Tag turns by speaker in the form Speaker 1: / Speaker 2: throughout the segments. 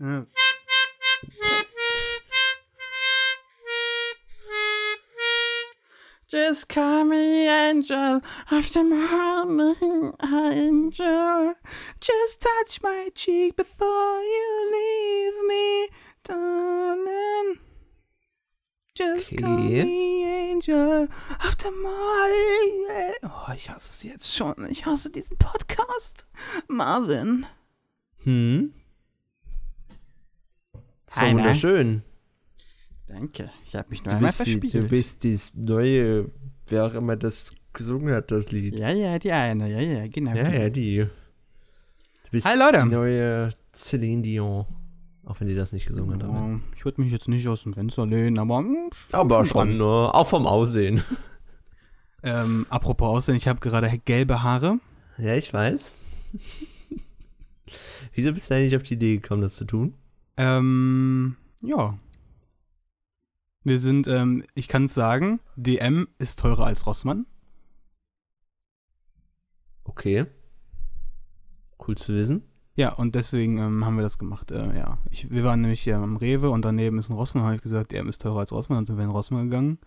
Speaker 1: Ja. Just call me angel of the morning, angel. Just touch my cheek before you leave me, darling. Just call
Speaker 2: Okay.
Speaker 1: me angel of the morning. Oh, ich hasse es jetzt schon. Ich hasse diesen Podcast. Marvin.
Speaker 2: Hm? Das war
Speaker 1: Hi, ne?
Speaker 2: wunderschön.
Speaker 1: Danke. Ich habe mich nur
Speaker 2: Du
Speaker 1: einmal
Speaker 2: bist, die,
Speaker 1: verspielt.
Speaker 2: du bist dieses neue, wer auch immer das gesungen hat, das Lied.
Speaker 1: Ja, ja, die eine. Ja, ja, genau.
Speaker 2: Ja, ja, die. Du bist
Speaker 1: Hi, Leute.
Speaker 2: die neue Celine Dion. Auch wenn die das nicht gesungen hat. ne?
Speaker 1: Ja, ich würde mich jetzt nicht aus dem Fenster lehnen, aber. hm,
Speaker 2: Aber
Speaker 1: schon
Speaker 2: schon, ne? auch vom Aussehen.
Speaker 1: Ähm, apropos Aussehen, ich habe gerade gelbe Haare.
Speaker 2: Ja, ich weiß. Wieso bist du eigentlich auf die Idee gekommen, das zu tun?
Speaker 1: Ähm, ja. Wir sind, ähm, ich kann es sagen, DM ist teurer als Rossmann.
Speaker 2: Okay. Cool zu wissen.
Speaker 1: Ja, und deswegen ähm, haben wir das gemacht. Äh, ja, ich, wir waren nämlich hier am Rewe und daneben ist ein Rossmann. Habe ich gesagt, DM ist teurer als Rossmann. Dann sind wir in Rossmann gegangen.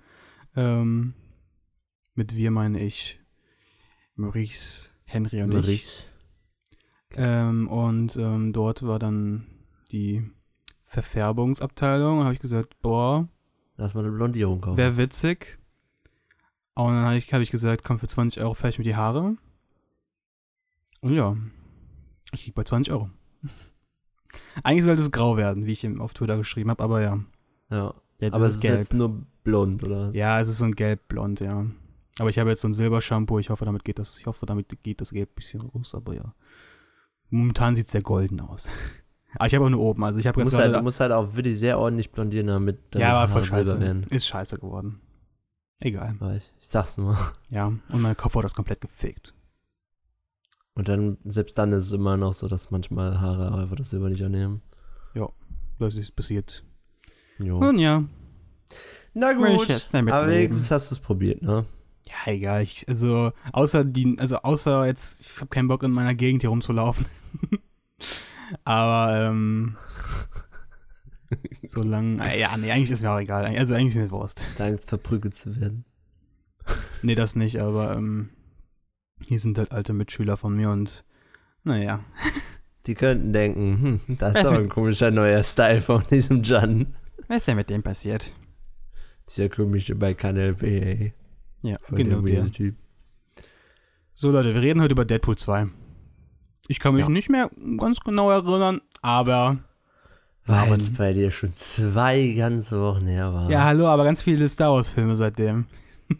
Speaker 1: Ähm, mit wir meine ich Maurice, Henry und ich.
Speaker 2: Maurice.
Speaker 1: Ähm, und ähm, dort war dann die Verfärbungsabteilung. Da habe ich gesagt, boah,
Speaker 2: Lass mal eine Blondierung kaufen.
Speaker 1: wäre witzig. Und dann habe ich, hab ich gesagt, komm, für 20 Euro färbe ich mir die Haare. Und ja, ich lieg bei 20 Euro. Eigentlich sollte es grau werden, wie ich ihm auf Twitter geschrieben habe, aber ja.
Speaker 2: ja.
Speaker 1: Jetzt
Speaker 2: Aber
Speaker 1: ist
Speaker 2: es ist
Speaker 1: gelb.
Speaker 2: jetzt nur blond, oder?
Speaker 1: Ja, es ist so ein gelb-blond, ja. Aber ich habe jetzt so ein Silbershampoo. Ich hoffe, damit geht das, ich hoffe, damit geht das Gelb ein bisschen raus, aber ja. Momentan sieht es sehr golden aus. aber ich habe auch nur oben. Also ich habe jetzt
Speaker 2: musst, halt, du musst halt auch wirklich sehr ordentlich blondieren, damit
Speaker 1: ja, aber voll scheiße.
Speaker 2: werden.
Speaker 1: Ist scheiße geworden. Egal.
Speaker 2: Ich, ich sag's nur.
Speaker 1: Ja. Und mein Kopfhaut ist komplett gefegt.
Speaker 2: Und dann, selbst dann ist es immer noch so, dass manchmal Haare einfach das Silber nicht annehmen.
Speaker 1: Das ist passiert.
Speaker 2: Jo.
Speaker 1: Und ja.
Speaker 2: Na gut. Aber wenigstens hast du es probiert, ne?
Speaker 1: Ja, egal. Ich, also, außer die, also außer jetzt, ich habe keinen Bock in meiner Gegend hier rumzulaufen. aber, ähm. solange. Ja, nee, eigentlich ist mir auch egal. Also eigentlich ist mir Wurst.
Speaker 2: Dann verprügelt zu werden.
Speaker 1: Nee, das nicht, aber ähm, hier sind halt alte Mitschüler von mir und naja.
Speaker 2: Die könnten denken, hm, das
Speaker 1: Was
Speaker 2: ist aber ein komischer neuer Style von diesem Jan.
Speaker 1: Was ist denn mit dem passiert?
Speaker 2: Dieser komische bei Kanal B.
Speaker 1: Ja,
Speaker 2: Von
Speaker 1: genau der.
Speaker 2: Typ.
Speaker 1: So Leute, wir reden heute über Deadpool 2. Ich kann mich
Speaker 2: Ja.
Speaker 1: nicht mehr ganz genau erinnern, aber.
Speaker 2: Weil es bei dir schon zwei ganze Wochen her war.
Speaker 1: Ja, hallo, aber ganz viele Star Wars-Filme seitdem.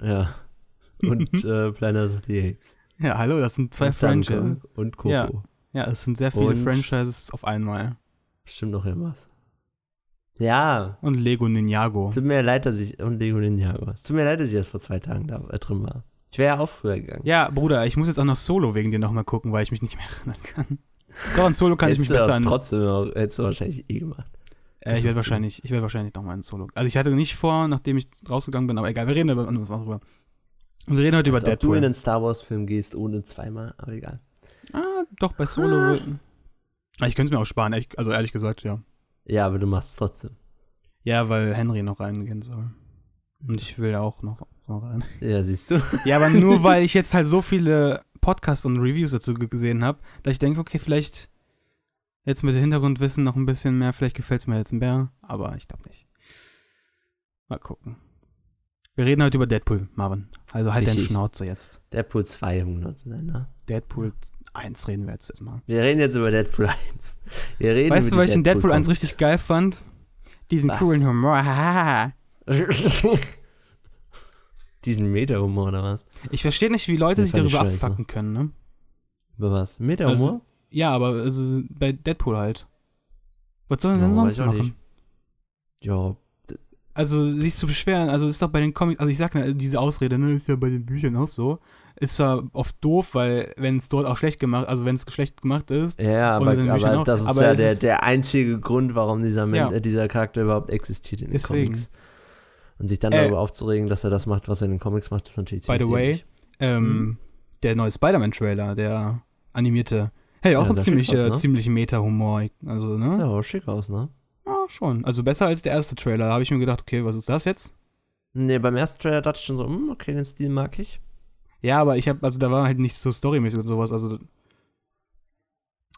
Speaker 2: Ja. Und äh, Planet of the Apes.
Speaker 1: Ja, hallo, das sind zwei
Speaker 2: und Danke
Speaker 1: Franchises.
Speaker 2: Und Coco.
Speaker 1: Ja. Ja, es sind sehr viele
Speaker 2: Und-
Speaker 1: Franchises auf einmal.
Speaker 2: Stimmt noch irgendwas. Ja.
Speaker 1: Und Lego Ninjago.
Speaker 2: Es tut mir leid, dass ich. Und Lego Ninjago. Es tut mir leid, dass ich erst vor zwei Tagen da äh, drin war. Ich wäre ja auch früher gegangen.
Speaker 1: Ja, Bruder, ich muss jetzt auch noch Solo wegen dir nochmal gucken, weil ich mich nicht mehr erinnern kann. Doch, an Solo kann ich mich besser an.
Speaker 2: Trotzdem auch, hättest du wahrscheinlich eh gemacht.
Speaker 1: Äh, ich werde wahrscheinlich, ich werde wahrscheinlich nochmal ein Solo. Also ich hatte nicht vor, nachdem ich rausgegangen bin, aber egal, wir reden über anderes darüber. Wir reden heute über
Speaker 2: Als ob du in
Speaker 1: Deadpool.
Speaker 2: einen Star Wars-Film gehst ohne zweimal, aber egal.
Speaker 1: Ah, doch, bei Solo.
Speaker 2: Ah.
Speaker 1: Ah, Ich könnte es mir auch sparen, ehrlich, also ehrlich gesagt, ja.
Speaker 2: Ja, aber du machst es trotzdem.
Speaker 1: Ja, weil Henry noch reingehen soll. Und ich will auch noch rein.
Speaker 2: Ja, siehst du.
Speaker 1: Ja, aber nur weil ich jetzt halt so viele Podcasts und Reviews dazu ge- gesehen habe, dass ich denke, okay, vielleicht jetzt mit Hintergrundwissen noch ein bisschen mehr, vielleicht gefällt es mir jetzt mehr, aber ich glaube nicht. Mal gucken. Wir reden heute über Deadpool, Marvin. Also halt
Speaker 2: Richtig.
Speaker 1: Schnauze jetzt.
Speaker 2: Deadpool 2, um genau zu sein, ne?
Speaker 1: Deadpool 1 reden wir jetzt erstmal.
Speaker 2: Wir reden jetzt über Deadpool 1. Wir reden
Speaker 1: Weißt du, was ich in Deadpool 1
Speaker 2: Comics.
Speaker 1: richtig geil fand? Diesen
Speaker 2: Was?
Speaker 1: coolen Humor.
Speaker 2: Diesen Meta-Humor oder was?
Speaker 1: Ich verstehe nicht, wie Leute
Speaker 2: Das
Speaker 1: sich darüber
Speaker 2: scheiße.
Speaker 1: abfacken können, ne?
Speaker 2: Über was? Meta-Humor?
Speaker 1: Also, Ja, aber also bei Deadpool halt. Was sollen sie denn
Speaker 2: Ja,
Speaker 1: sonst machen?
Speaker 2: nicht. ja,
Speaker 1: Also sich zu beschweren, also ist doch bei den Comics, also ich sag diese Ausrede, ne, ist ja bei den Büchern auch so, ist zwar oft doof, weil wenn es dort auch schlecht gemacht, also wenn es schlecht gemacht ist,
Speaker 2: ja aber, aber
Speaker 1: auch.
Speaker 2: das ist
Speaker 1: Aber
Speaker 2: ja der,
Speaker 1: ist-
Speaker 2: der einzige Grund, warum dieser, Men
Speaker 1: Ja.
Speaker 2: äh, dieser Charakter überhaupt existiert in den
Speaker 1: Deswegen.
Speaker 2: Comics. Und sich dann
Speaker 1: Äh,
Speaker 2: darüber aufzuregen, dass er das macht, was er in den Comics macht, ist natürlich
Speaker 1: By the
Speaker 2: ziemlich
Speaker 1: way, ähm,
Speaker 2: Mhm.
Speaker 1: der neue Spider-Man-Trailer, der animierte, Hey, auch
Speaker 2: Ja,
Speaker 1: ein
Speaker 2: sah
Speaker 1: ziemlich,
Speaker 2: aus,
Speaker 1: äh,
Speaker 2: ne?
Speaker 1: ziemlich Meta-Humor. Also, ne?
Speaker 2: Sieht ja auch schick aus, ne?
Speaker 1: Ja, schon. Also besser als der erste Trailer. Da habe ich mir gedacht, okay, was ist das jetzt?
Speaker 2: Nee, beim ersten Trailer dachte ich schon so, hm, okay, den Stil mag ich.
Speaker 1: Ja, aber ich habe, also da war halt nicht so storymäßig und sowas. Also,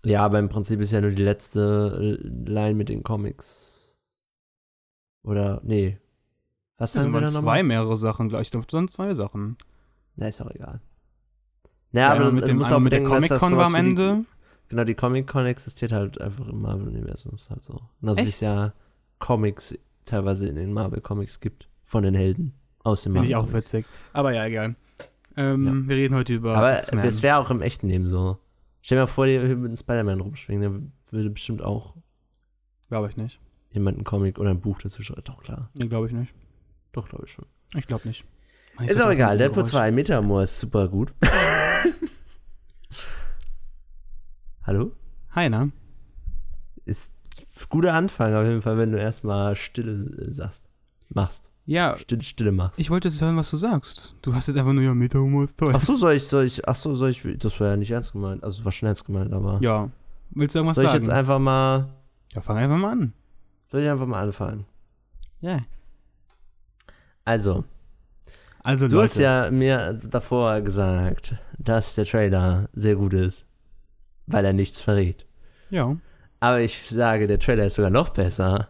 Speaker 2: Ja, aber im Prinzip ist ja nur die letzte Line mit den Comics. Oder, nee. Was
Speaker 1: das
Speaker 2: sagen wir
Speaker 1: waren zwei mehrere Sachen gleich. Das waren zwei Sachen.
Speaker 2: Na, ist auch egal. Naja,
Speaker 1: Einmal
Speaker 2: aber
Speaker 1: mit dem
Speaker 2: auch
Speaker 1: mit der
Speaker 2: dass das
Speaker 1: Comic-Con war am
Speaker 2: wie die-
Speaker 1: Ende.
Speaker 2: Genau, die Comic-Con existiert halt einfach im Marvel-Universum. Ist halt so. Genauso wie es ja Comics teilweise in den Marvel-Comics gibt. Von den Helden. Aus dem
Speaker 1: Finde ich auch witzig. Aber ja, egal. Ähm, Wir reden heute über
Speaker 2: Aber es wäre auch im echten Leben so. Stell dir mal vor, der würde mit einem Spider-Man rumschwingen. Der würde bestimmt auch
Speaker 1: Glaube ich nicht.
Speaker 2: jemand einen Comic oder ein Buch dazu schreiben. Doch, klar.
Speaker 1: Nee, glaube ich nicht.
Speaker 2: Doch, glaube ich schon.
Speaker 1: Ich glaube nicht.
Speaker 2: Ist auch egal. Deadpool 2 Metamor ist super gut. Hallo?
Speaker 1: Hi, ne?
Speaker 2: Ist guter Anfang auf jeden Fall, wenn du erstmal Stille sagst. Machst.
Speaker 1: Ja,
Speaker 2: Stille, Stille machst.
Speaker 1: ich wollte jetzt hören, was du sagst. Du hast jetzt einfach nur, ja, Meta-Humor ist toll.
Speaker 2: Ach so, soll ich, soll ich, ach so, soll ich, das war ja nicht ernst gemeint. Also, es war schon ernst gemeint, aber.
Speaker 1: Ja. Willst du irgendwas
Speaker 2: soll ich
Speaker 1: sagen?
Speaker 2: jetzt einfach mal,
Speaker 1: ja, fang einfach mal an.
Speaker 2: soll ich einfach mal anfangen?
Speaker 1: Ja.
Speaker 2: Also,
Speaker 1: Also,
Speaker 2: du
Speaker 1: Leute.
Speaker 2: hast ja mir davor gesagt, dass der Trailer sehr gut ist, weil er nichts verrät.
Speaker 1: Ja.
Speaker 2: Aber ich sage, der Trailer ist sogar noch besser,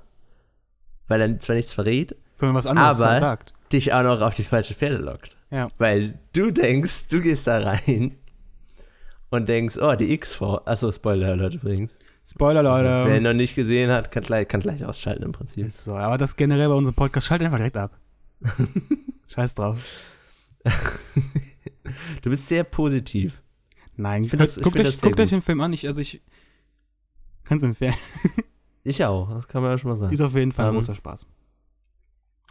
Speaker 2: weil er zwar nichts verrät,
Speaker 1: Sondern was anderes
Speaker 2: Aber-
Speaker 1: sagt.
Speaker 2: dich auch noch auf die falsche Pferde lockt.
Speaker 1: Ja.
Speaker 2: Weil du denkst, du gehst da rein und denkst, oh, die X-Force. Achso, Spoiler Alert übrigens.
Speaker 1: Spoiler, Leute.
Speaker 2: Also, wer ihn noch nicht gesehen hat, kann gleich, kann gleich ausschalten im Prinzip.
Speaker 1: Ist so, aber das generell bei unserem Podcast, schalt einfach direkt ab. Scheiß drauf.
Speaker 2: Du bist sehr positiv.
Speaker 1: Nein,
Speaker 2: find das- ich
Speaker 1: guckt,
Speaker 2: find
Speaker 1: euch, guckt euch den Film an. Ich, also ich kann es empfehlen.
Speaker 2: Ich auch, das kann man ja schon mal sagen.
Speaker 1: Ist auf jeden Fall ein
Speaker 2: Ähm,
Speaker 1: großer Spaß.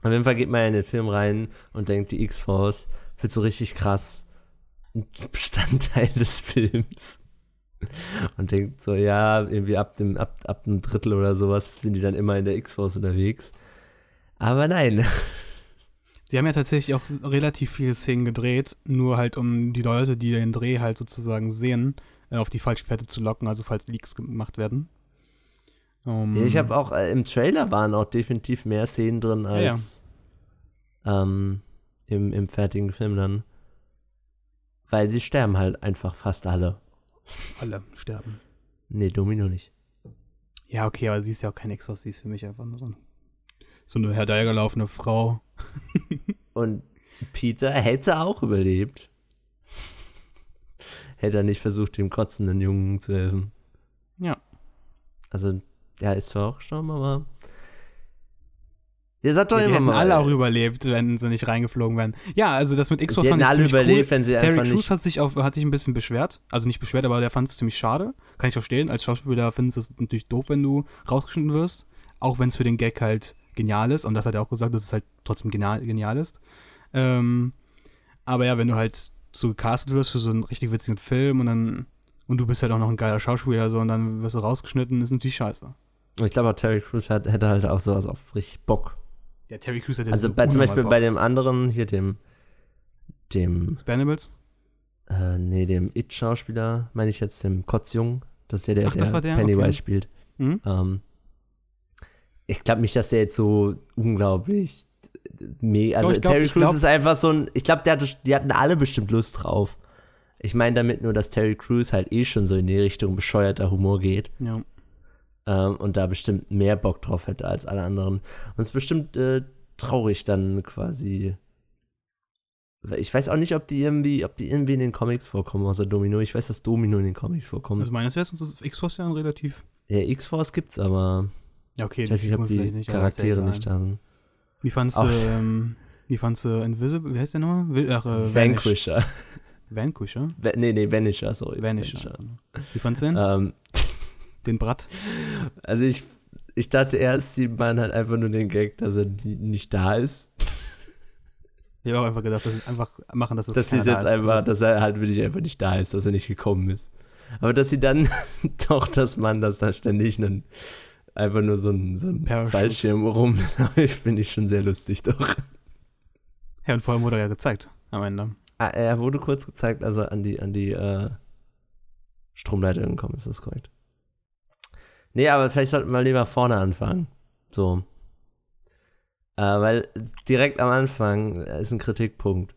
Speaker 2: Auf jeden Fall geht man in den Film rein und denkt, die X-Force wird so richtig krass ein Bestandteil des Films. Und denkt so, ja, irgendwie ab dem, ab, ab einem Drittel oder sowas sind die dann immer in der X-Force unterwegs. Aber nein.
Speaker 1: Sie haben ja tatsächlich auch relativ viele Szenen gedreht, nur halt um die Leute, die den Dreh halt sozusagen sehen, äh, auf die falsche Fährte zu locken, also falls Leaks gemacht werden. Um,
Speaker 2: Ja, ich habe auch, äh, im Trailer waren auch definitiv mehr Szenen drin
Speaker 1: Ja, ja.
Speaker 2: als Ähm, im, im fertigen Film dann. Weil sie sterben halt einfach fast alle.
Speaker 1: alle sterben.
Speaker 2: Nee, Domino nicht.
Speaker 1: Ja, okay, aber sie ist ja auch kein Exos, sie ist für mich einfach nur so, ein, so eine hergelaufene Frau.
Speaker 2: Und Peter hätte auch überlebt. hätte er nicht versucht, dem kotzenden Jungen zu helfen.
Speaker 1: Ja.
Speaker 2: Also, der ist zwar auch gestorben, aber. Ihr sagt doch
Speaker 1: die
Speaker 2: immer
Speaker 1: hätten
Speaker 2: mal.
Speaker 1: alle auch überlebt, wenn sie nicht reingeflogen wären. Ja, also das mit
Speaker 2: die
Speaker 1: fand ich
Speaker 2: alle
Speaker 1: ziemlich
Speaker 2: überlebt,
Speaker 1: cool.
Speaker 2: wenn sie
Speaker 1: Terry
Speaker 2: einfach
Speaker 1: Crews hat sich, auf, hat sich ein bisschen beschwert. Also nicht beschwert, aber der fand es ziemlich schade. Kann ich verstehen. Als Schauspieler findest du es natürlich doof, wenn du rausgeschnitten wirst. Auch wenn es für den Gag halt genial ist. Und das hat er auch gesagt, dass es halt trotzdem genial, genial ist. Ähm, aber ja, wenn du halt so gecastet wirst für so einen richtig witzigen Film und dann und du bist halt auch noch ein geiler Schauspieler so und dann wirst du rausgeschnitten, ist natürlich scheiße.
Speaker 2: Ich glaube Terry Crews hat, hätte halt auch sowas auf richtig Bock.
Speaker 1: Ja, Terry Crews ja
Speaker 2: Also
Speaker 1: so
Speaker 2: bei, zum Beispiel
Speaker 1: Bock.
Speaker 2: bei dem anderen, hier dem, dem,
Speaker 1: Expendables?
Speaker 2: äh, nee, dem It-Schauspieler, meine ich jetzt dem Kotzjungen, das ist ja der,
Speaker 1: Ach, das
Speaker 2: der
Speaker 1: war der?
Speaker 2: Pennywise
Speaker 1: Okay.
Speaker 2: spielt.
Speaker 1: Mhm.
Speaker 2: Ähm, ich glaube nicht, dass der jetzt so unglaublich me also
Speaker 1: Doch, glaub-
Speaker 2: Terry Crews ist einfach so ein, ich glaube, die hatten alle bestimmt Lust drauf. Ich meine damit nur, dass Terry Crews halt eh schon so in die Richtung bescheuerter Humor geht
Speaker 1: Ja.
Speaker 2: ähm, und da bestimmt mehr Bock drauf hätte als alle anderen. Und es ist bestimmt äh, traurig dann quasi. Ich weiß auch nicht, ob die irgendwie, ob die irgendwie in den Comics vorkommen, außer Domino. Ich weiß, dass Domino in den Comics vorkommt.
Speaker 1: Also meines Wissens ist X-Force ja ein relativ.
Speaker 2: ja, X-Force gibt's, aber
Speaker 1: okay,
Speaker 2: ich weiß nicht, ob die
Speaker 1: ja
Speaker 2: Charaktere nicht da sind.
Speaker 1: Wie fandst du, ähm, wie fandst du Invisible, wie heißt der nochmal? Ach, äh.
Speaker 2: Vanquisher.
Speaker 1: Vanquisher?
Speaker 2: Va nee, nee, Vanisher, sorry.
Speaker 1: Vanisher. Wie fandst du den?
Speaker 2: Ähm,
Speaker 1: Den Bratt?
Speaker 2: also ich, ich dachte erst, sie meinen halt einfach nur den Gag, dass er nicht da ist.
Speaker 1: Ich habe auch einfach gedacht, dass sie einfach machen, dass
Speaker 2: Dass sie jetzt
Speaker 1: da ist.
Speaker 2: einfach,
Speaker 1: Das ist-
Speaker 2: dass er halt wirklich einfach nicht da ist, dass er nicht gekommen ist. Aber dass sie dann doch, dass man das da ständig einen, einfach nur so ein, so ein
Speaker 1: Parachute.
Speaker 2: Fallschirm rumläuft, finde ich schon sehr lustig doch.
Speaker 1: Ja, und vor allem wurde er ja gezeigt am Ende.
Speaker 2: Ah, er wurde kurz gezeigt, also an die, an die, äh, Stromleitungen kommen, ist das korrekt. Nee, aber vielleicht sollten wir lieber vorne anfangen. So. Äh, weil direkt am Anfang ist ein Kritikpunkt.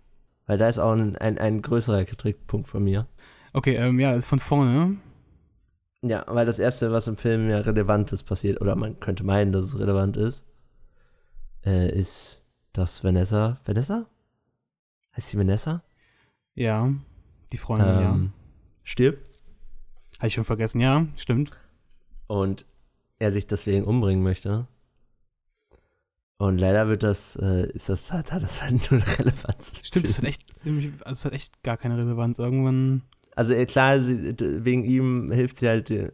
Speaker 2: Weil da ist auch ein, ein, ein größerer Kritikpunkt von mir.
Speaker 1: Okay, ähm, ja, von vorne.
Speaker 2: Ja, weil das Erste, was im Film ja relevant ist, passiert, oder man könnte meinen, dass es relevant ist, äh, ist, dass Vanessa, Vanessa? Heißt sie Vanessa?
Speaker 1: Ja, die Freundin,
Speaker 2: ähm,
Speaker 1: ja.
Speaker 2: Stirbt.
Speaker 1: Habe ich schon vergessen, ja, stimmt.
Speaker 2: Und er sich deswegen umbringen möchte. Und leider wird das, äh, ist das, hat, hat das halt null Relevanz.
Speaker 1: Stimmt, das hat echt ziemlich, also es hat echt gar keine Relevanz. Irgendwann.
Speaker 2: Also äh, klar, sie, wegen ihm hilft sie halt, äh,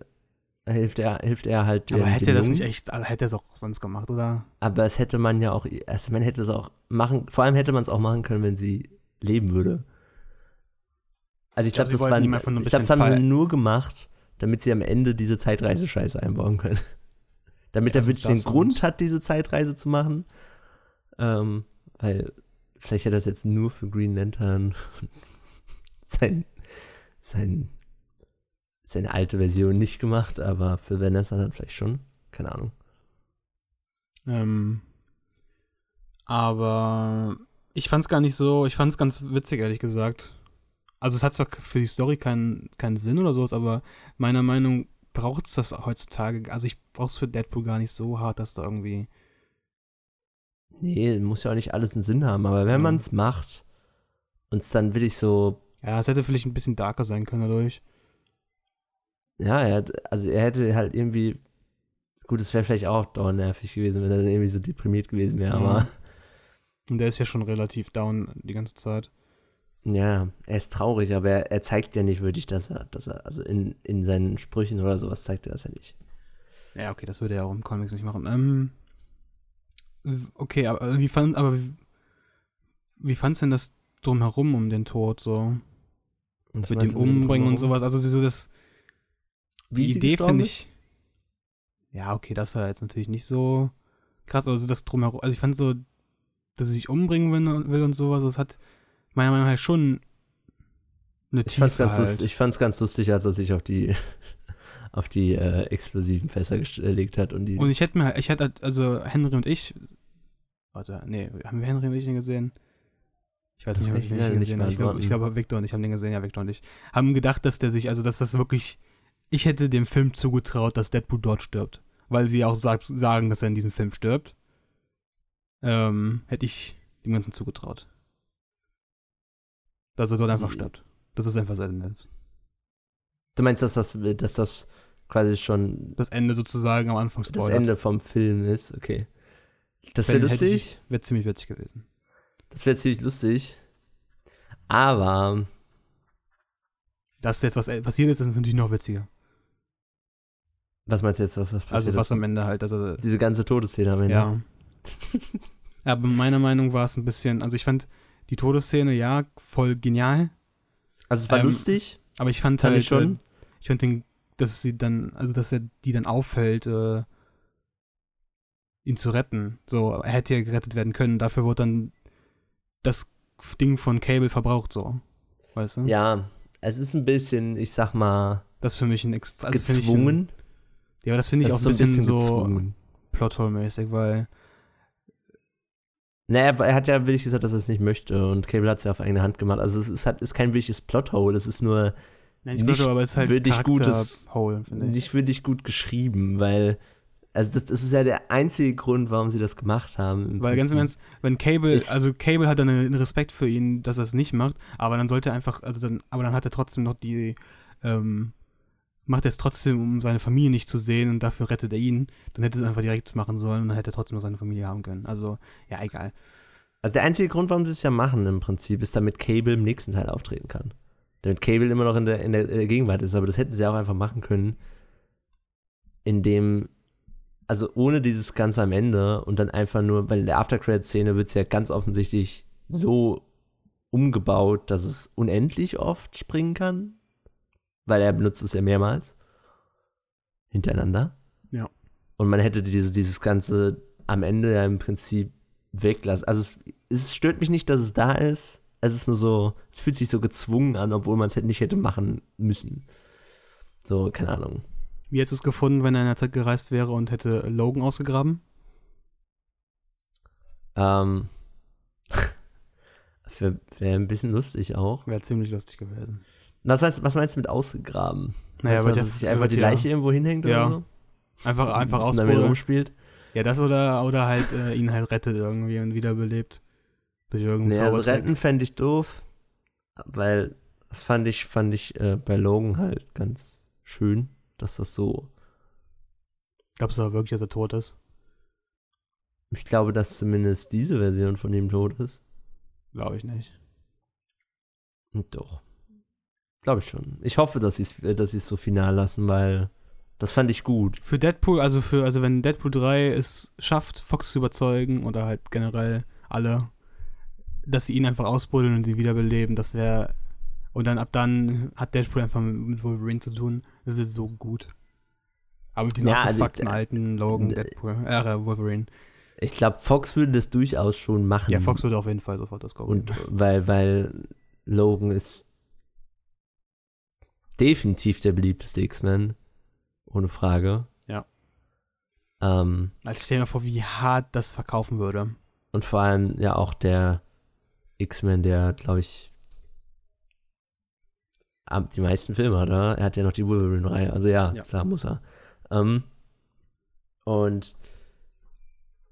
Speaker 2: hilft er, hilft er halt.
Speaker 1: Aber hätte er das nicht echt, also hätte er es auch sonst gemacht, oder?
Speaker 2: Aber es hätte man ja auch, also man hätte es auch machen, vor allem hätte man es auch machen können, wenn sie leben würde. Also ich,
Speaker 1: Ich glaub,
Speaker 2: glaube,
Speaker 1: sie
Speaker 2: das,
Speaker 1: wollten
Speaker 2: war,
Speaker 1: ihm einfach nur ein
Speaker 2: ich glaube, das haben sie nur gemacht, damit sie am Ende diese Zeitreise-Scheiße einbauen können. damit er
Speaker 1: Das ist
Speaker 2: wirklich den Grund hat, diese Zeitreise zu machen. Ähm, weil vielleicht hat er das jetzt nur für Green Lantern sein, sein, seine alte Version nicht gemacht, aber für Vanessa dann vielleicht schon. Keine Ahnung.
Speaker 1: Ähm, aber ich fand es gar nicht so, ich fand es ganz witzig, ehrlich gesagt. Also es hat zwar für die Story keinen, keinen Sinn oder sowas, aber meiner Meinung braucht es das heutzutage. Also ich brauche es für Deadpool gar nicht so hart, dass da irgendwie.
Speaker 2: Nee, muss ja auch nicht alles einen Sinn haben, aber wenn
Speaker 1: Mhm.
Speaker 2: man es macht und es dann wirklich so,
Speaker 1: Ja, es hätte vielleicht ein bisschen darker sein können dadurch.
Speaker 2: ja, er hat, also er hätte halt irgendwie, gut, es wäre vielleicht auch dauernervig gewesen, wenn er dann irgendwie so deprimiert gewesen wäre,
Speaker 1: Ja.
Speaker 2: aber
Speaker 1: Und der ist ja schon relativ down die ganze Zeit.
Speaker 2: ja, er ist traurig, aber er, er zeigt ja nicht wirklich, dass er, dass er, also in, in seinen Sprüchen oder sowas zeigt er das ja nicht.
Speaker 1: Ja, okay, das würde er auch im Comics nicht machen. Ähm, okay, aber wie fand, aber wie, wie fand's denn das drumherum um den Tod so?
Speaker 2: Und
Speaker 1: mit dem Umbringen und sowas. Also so das,
Speaker 2: Wie
Speaker 1: die Idee finde ich. Ja, okay, das war jetzt natürlich nicht so krass. Also das drumherum, also ich fand so, dass sie sich umbringen will, will und sowas, das hat meiner Meinung nach schon eine
Speaker 2: Ich fand's,
Speaker 1: Tiefe
Speaker 2: ganz
Speaker 1: halt.
Speaker 2: lustig, ich fand's ganz lustig, als er sich auf die, auf die äh, explosiven Fässer gelegt hat und die.
Speaker 1: Und ich hätte mir, ich hätte, halt- also Henry und ich, warte, nee, haben wir Henry und ich den gesehen? Ich weiß
Speaker 2: Das
Speaker 1: nicht, ob ich den
Speaker 2: leider
Speaker 1: nicht gesehen habe. Ich glaube, glaube, Victor und ich haben den gesehen, ja, Victor und ich. Haben gedacht, dass der sich, also dass das wirklich, ich hätte dem Film zugetraut, dass Deadpool dort stirbt. Weil sie auch sagt, sagen, dass er in diesem Film stirbt. Ähm, hätte ich dem Ganzen zugetraut. Dass er dort einfach
Speaker 2: Mhm.
Speaker 1: stirbt. Das ist einfach sein Ende ist.
Speaker 2: du meinst, dass das, dass das quasi schon
Speaker 1: Das Ende sozusagen am Anfang
Speaker 2: das
Speaker 1: spoilert.
Speaker 2: Ende vom Film ist? Okay. Das wäre lustig.
Speaker 1: Wäre ziemlich witzig gewesen.
Speaker 2: Das wäre ziemlich lustig. Aber
Speaker 1: Dass jetzt was passiert ist, ist natürlich noch witziger.
Speaker 2: was meinst du jetzt, was, was passiert
Speaker 1: Also was
Speaker 2: ist?
Speaker 1: am Ende halt, also
Speaker 2: Diese ganze Todesszene am Ende.
Speaker 1: ja. Aber meiner Meinung war es ein bisschen, also ich fand die Todesszene ja voll genial,
Speaker 2: Also es war
Speaker 1: Ähm,
Speaker 2: lustig,
Speaker 1: aber ich fand
Speaker 2: fand
Speaker 1: halt
Speaker 2: ich schon.
Speaker 1: äh, ich fand den, dass sie dann, also dass er die dann auffällt, äh, ihn zu retten. So, er hätte ja gerettet werden können. Dafür wurde dann das Ding von Cable verbraucht, so. Weißt du?
Speaker 2: Ja, es ist ein bisschen, ich sag mal,
Speaker 1: Das ist für mich ein extra. Also
Speaker 2: gezwungen.
Speaker 1: Ein, ja, aber das finde ich
Speaker 2: Das
Speaker 1: auch ein bisschen, so
Speaker 2: gezwungen.
Speaker 1: Plothole-mäßig, weil.
Speaker 2: Naja, er hat ja wirklich gesagt, dass er es nicht möchte und Cable hat es ja auf eigene Hand gemacht. Also es ist, halt, ist kein wirkliches Plothole, es ist nur
Speaker 1: Nein,
Speaker 2: Nicht
Speaker 1: Plothole, aber es ist halt
Speaker 2: wirklich gutes-
Speaker 1: finde ich.
Speaker 2: nicht wirklich gut geschrieben, weil also das, das ist ja der einzige Grund, warum sie das gemacht haben.
Speaker 1: Weil ganz im
Speaker 2: Prinzip.
Speaker 1: Ernst, wenn Cable, also Cable hat dann einen Respekt für ihn, dass er es nicht macht, aber dann sollte er einfach, also dann, aber dann hat er trotzdem noch die, ähm, macht er es trotzdem, um seine Familie nicht zu sehen und dafür rettet er ihn, dann hätte er es einfach direkt machen sollen und dann hätte er trotzdem noch seine Familie haben können. Also, ja, egal.
Speaker 2: Also der einzige Grund, warum sie es ja machen im Prinzip, ist, damit Cable im nächsten Teil auftreten kann. Damit Cable immer noch in der, in der, in der Gegenwart ist, aber das hätten sie auch einfach machen können, indem, also ohne dieses Ganze am Ende und dann einfach nur, weil in der Aftercredit-Szene wird es ja ganz offensichtlich so umgebaut, dass es unendlich oft springen kann, weil er benutzt es ja mehrmals hintereinander.
Speaker 1: Ja.
Speaker 2: Und man hätte diese, dieses Ganze am Ende ja im Prinzip weglassen. Also es, es stört mich nicht, dass es da ist. Es ist nur so, es fühlt sich so gezwungen an, obwohl man es halt nicht hätte machen müssen. So, keine Ahnung.
Speaker 1: Wie hättest du es gefunden, wenn er in der Zeit gereist wäre und hätte Logan ausgegraben?
Speaker 2: Ähm, Wäre wär ein bisschen lustig auch.
Speaker 1: Wäre ziemlich lustig gewesen.
Speaker 2: Was meinst, was meinst du mit ausgegraben?
Speaker 1: Naja,
Speaker 2: Weißt du, dass sich einfach die
Speaker 1: ja-
Speaker 2: Leiche irgendwo hinhängt
Speaker 1: Ja.
Speaker 2: oder so?
Speaker 1: Einfach, einfach
Speaker 2: Ein
Speaker 1: ausbuddeln.
Speaker 2: rumspielt?
Speaker 1: Ja, das oder, oder halt äh, ihn halt rettet irgendwie und wiederbelebt. Durch irgendeinen
Speaker 2: Nee, also
Speaker 1: Zaubertrick.
Speaker 2: retten fände ich doof, weil das fand ich, fand ich äh, bei Logan halt ganz schön, dass das so,
Speaker 1: Glaubst du aber wirklich, dass er tot ist?
Speaker 2: ich glaube, dass zumindest diese Version von ihm tot ist.
Speaker 1: Glaube ich nicht.
Speaker 2: Und Doch. Glaube ich schon. Ich hoffe, dass sie es dass sie's so final lassen, weil das fand ich gut.
Speaker 1: Für Deadpool, also für, also wenn Deadpool 3 es schafft, Fox zu überzeugen oder halt generell alle, dass sie ihn einfach ausbuddeln und sie wiederbeleben, das wäre. Und dann ab dann hat Deadpool einfach mit, mit Wolverine zu tun. Das ist so gut. Aber diesen
Speaker 2: Ja, also,
Speaker 1: abgefuckten
Speaker 2: äh,
Speaker 1: alten Logan, Deadpool, äh, Wolverine.
Speaker 2: Ich glaube, Fox würde das durchaus schon machen.
Speaker 1: Ja, Fox würde auf jeden Fall sofort das Go
Speaker 2: Und weil, weil Logan ist definitiv der beliebteste X-Men. Ohne Frage.
Speaker 1: Ja.
Speaker 2: Ähm,
Speaker 1: Also stell dir mal vor, wie hart das verkaufen würde.
Speaker 2: und vor allem ja auch der X-Men, der, glaube ich, die meisten Filme hat, oder? Er hat ja noch die Wolverine-Reihe. Also ja,
Speaker 1: Ja.
Speaker 2: klar muss er. Ähm, und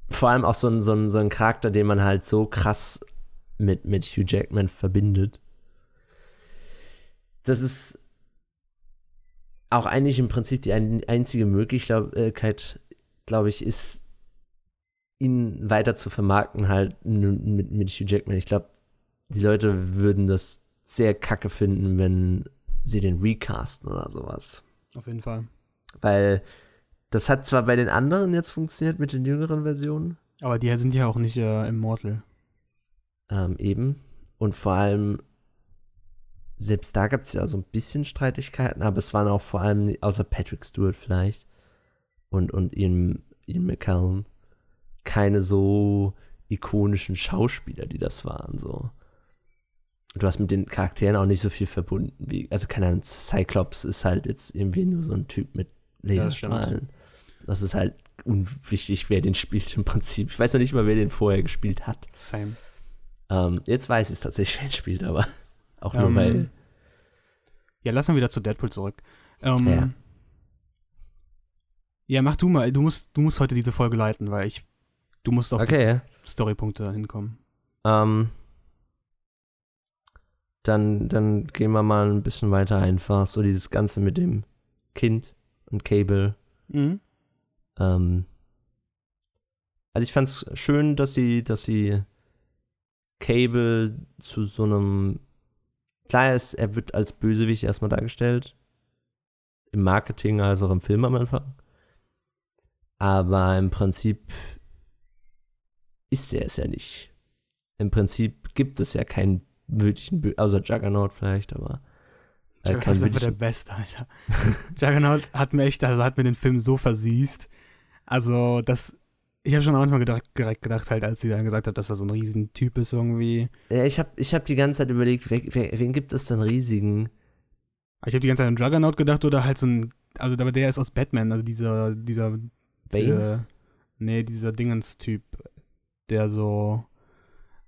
Speaker 2: vor allem auch so ein, so, ein, so ein Charakter, den man halt so krass mit, mit Hugh Jackman verbindet. Das ist auch eigentlich im Prinzip die ein, einzige Möglichkeit, glaube ich, ist, ihn weiter zu vermarkten, halt mit, mit Hugh Jackman. Ich glaube, die Leute würden das sehr kacke finden, wenn sie den recasten oder sowas.
Speaker 1: Auf jeden Fall.
Speaker 2: Weil das hat zwar bei den anderen jetzt funktioniert mit den jüngeren Versionen,
Speaker 1: Aber die sind ja auch nicht äh, Immortal.
Speaker 2: ähm, eben. Und vor allem, selbst da gab es ja so ein bisschen Streitigkeiten, aber es waren auch vor allem, außer Patrick Stewart vielleicht und, und Ian, Ian McKellen, keine so ikonischen Schauspieler, die das waren, so. Du hast mit den Charakteren auch nicht so viel verbunden, wie, also keine Ahnung, Cyclops ist halt jetzt irgendwie nur so ein Typ mit
Speaker 1: Ja, das.
Speaker 2: Laserstrahlen. das ist halt unwichtig, wer den spielt im Prinzip. Ich weiß noch nicht mal, wer den vorher gespielt hat.
Speaker 1: Same.
Speaker 2: Ähm, jetzt weiß ich tatsächlich, wer ihn spielt, aber auch nur
Speaker 1: Ähm,
Speaker 2: weil.
Speaker 1: Ja, lass mal wieder zu Deadpool zurück. Ähm,
Speaker 2: Ja.
Speaker 1: ja. mach du mal. Du musst, du musst heute diese Folge leiten, weil ich. Du musst auf
Speaker 2: Okay,
Speaker 1: die Storypunkte hinkommen.
Speaker 2: ähm, dann, dann gehen wir mal ein bisschen weiter einfach. So dieses Ganze mit dem Kind und Cable.
Speaker 1: Mhm.
Speaker 2: Ähm, also ich fand's schön, dass sie, dass sie Cable zu so einem klar ist, er wird als Bösewicht erstmal dargestellt. Im Marketing, als auch im Film am Anfang. Aber im Prinzip ist er es ja nicht. Im Prinzip gibt es ja keinen wirklichen, Bö außer Juggernaut vielleicht, aber äh,
Speaker 1: Juggernaut ist einfach der Beste, Alter. Juggernaut hat mir echt, also hat mir den Film so versüßt. Also, das. Ich habe schon manchmal gedacht, direkt gedacht, halt, als sie dann gesagt hat, dass er so ein Riesentyp ist irgendwie.
Speaker 2: Ja, ich habe ich hab die ganze Zeit überlegt, wer, wer, wen gibt es denn riesigen?
Speaker 1: Ich habe die ganze Zeit an Juggernaut gedacht oder halt so ein. Also, aber der ist aus Batman, also dieser. dieser
Speaker 2: Bane?
Speaker 1: Dieser, nee, dieser Dingens-Typ, der so.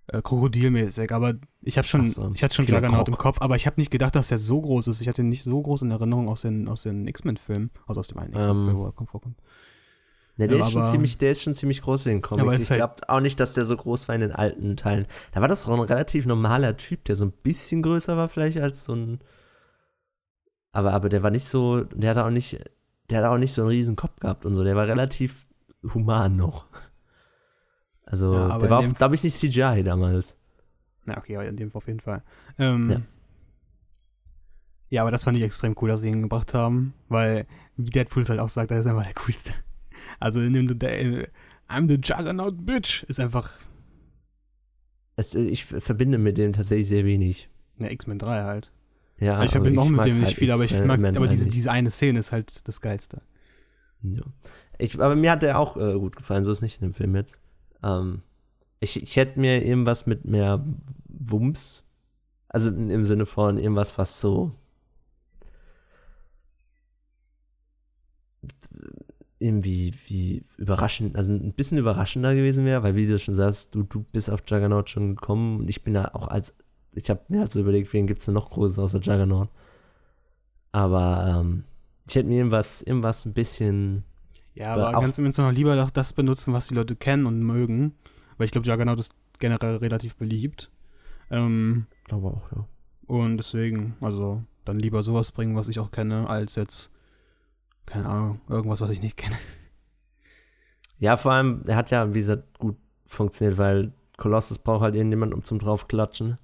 Speaker 1: Äh, krokodilmäßig, aber ich habe schon,
Speaker 2: so,
Speaker 1: ich hatte schon Juggernaut im Kopf, aber ich habe nicht gedacht, dass der so groß ist. Ich hatte ihn nicht so groß in Erinnerung aus den, aus den X-Men-Filmen, also aus dem einen X-Men-Film,
Speaker 2: Ähm,
Speaker 1: wo er kommt, vorkommt.
Speaker 2: Ja, der,
Speaker 1: Ja,
Speaker 2: ist schon ziemlich, der ist schon ziemlich groß in den Comics.
Speaker 1: ist
Speaker 2: Ich
Speaker 1: halt-
Speaker 2: glaube auch nicht, dass der so groß war in den alten Teilen. Da war das doch ein relativ normaler Typ, der so ein bisschen größer war vielleicht als so ein. Aber, aber der war nicht so, der hatte auch nicht, der hat auch nicht so einen riesen Kopf gehabt und so. Der war relativ human noch. Also,
Speaker 1: Ja,
Speaker 2: der war,
Speaker 1: dem-
Speaker 2: glaube ich, nicht CGI damals.
Speaker 1: Na, okay, aber in dem Fall auf jeden Fall. Ähm,
Speaker 2: Ja.
Speaker 1: ja. aber das fand ich extrem cool, dass sie ihn gebracht haben, weil, wie Deadpool es halt auch sagt, er ist einfach der coolste. Also, in dem, der, I'm the Juggernaut Bitch ist einfach
Speaker 2: Es, ich verbinde mit dem tatsächlich sehr wenig.
Speaker 1: eine X-Men 3 halt.
Speaker 2: Ja,
Speaker 1: ich verbinde auch mit dem nicht
Speaker 2: halt
Speaker 1: viel, aber ich mag, aber diese,
Speaker 2: eigentlich.
Speaker 1: diese eine Szene ist halt das Geilste.
Speaker 2: Ja. Ich, aber mir hat der auch äh, gut gefallen, so ist nicht in dem Film jetzt. Ähm, ich, ich hätte mir irgendwas mit mehr Wumms, also im Sinne von irgendwas, was so irgendwie wie überraschend, also ein bisschen überraschender gewesen wäre, weil wie du schon sagst, du, du bist auf Juggernaut schon gekommen und ich bin da auch als, ich habe mir halt so überlegt, wen gibt es denn noch Großes außer Juggernaut. Aber ähm, ich hätte mir irgendwas, irgendwas ein bisschen.
Speaker 1: Ja, aber kannst du mir jetzt noch lieber doch das benutzen, was die Leute kennen und mögen. Weil ich glaube, Juggernaut ist generell relativ beliebt. Ähm,
Speaker 2: glaube auch, ja.
Speaker 1: Und deswegen, also dann lieber sowas bringen, was ich auch kenne, als jetzt, keine Ahnung, irgendwas, was ich nicht kenne.
Speaker 2: Ja, vor allem, er hat ja, wie gesagt, gut funktioniert, weil Colossus braucht halt irgendjemand, um zum draufklatschen.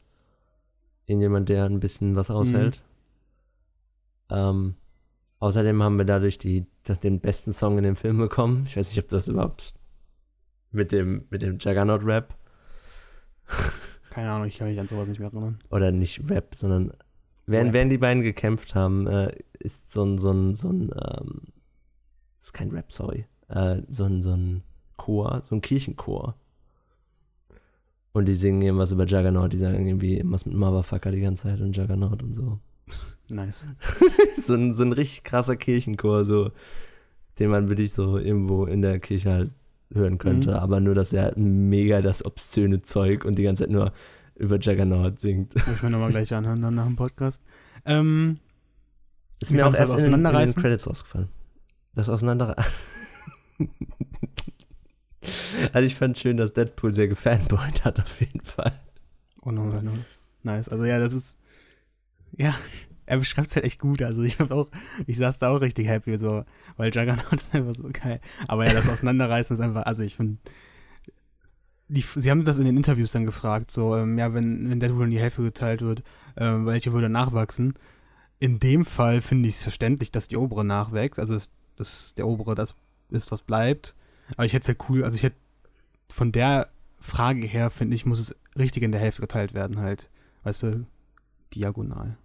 Speaker 2: Irgendjemand, der ein bisschen was aushält. Mhm. Ähm, außerdem haben wir dadurch die, das, den besten Song in dem Film bekommen. Ich weiß nicht, ob das überhaupt mit dem, mit dem Juggernaut-Rap.
Speaker 1: Keine Ahnung, ich kann mich an sowas nicht mehr erinnern.
Speaker 2: Oder nicht Rap, sondern während, während die beiden gekämpft haben, äh, ist so ein, so ein, so ein, ähm, ist kein Rap, sorry, äh, so ein, so ein Chor, so ein Kirchenchor. Und die singen irgendwas über Juggernaut, die sagen irgendwie irgendwas mit Motherfucker die ganze Zeit und Juggernaut und so.
Speaker 1: Nice.
Speaker 2: so, ein, so ein richtig krasser Kirchenchor, so, den man wirklich so irgendwo in der Kirche halt hören könnte, mhm. aber nur, dass er halt mega das obszöne Zeug und die ganze Zeit nur über Juggernaut singt.
Speaker 1: Muss ich mir nochmal gleich anhören dann nach dem Podcast. Ähm,
Speaker 2: ist mir auch erst in, in den Credits ausgefallen. Das Auseinanderreißen. also ich fand schön, dass Deadpool sehr gefanboyt hat, auf jeden Fall.
Speaker 1: Oh no, no. Nice. Also ja, das ist. Ja, er beschreibt es halt echt gut. Also ich habe auch, ich saß da auch richtig happy, so, weil Juggernaut ist einfach so geil. Aber ja, das Auseinanderreißen ist einfach, also ich finde, sie haben das in den Interviews dann gefragt, so, ähm, ja, wenn, wenn Deadpool in die Hälfte geteilt wird, ähm, welche würde nachwachsen? In dem Fall finde ich es verständlich, dass die obere nachwächst, also dass, der obere das ist, was bleibt. Aber ich hätte es ja cool, also ich hätte von der Frage her, finde ich, muss es richtig in der Hälfte geteilt werden, halt. Weißt du, diagonal.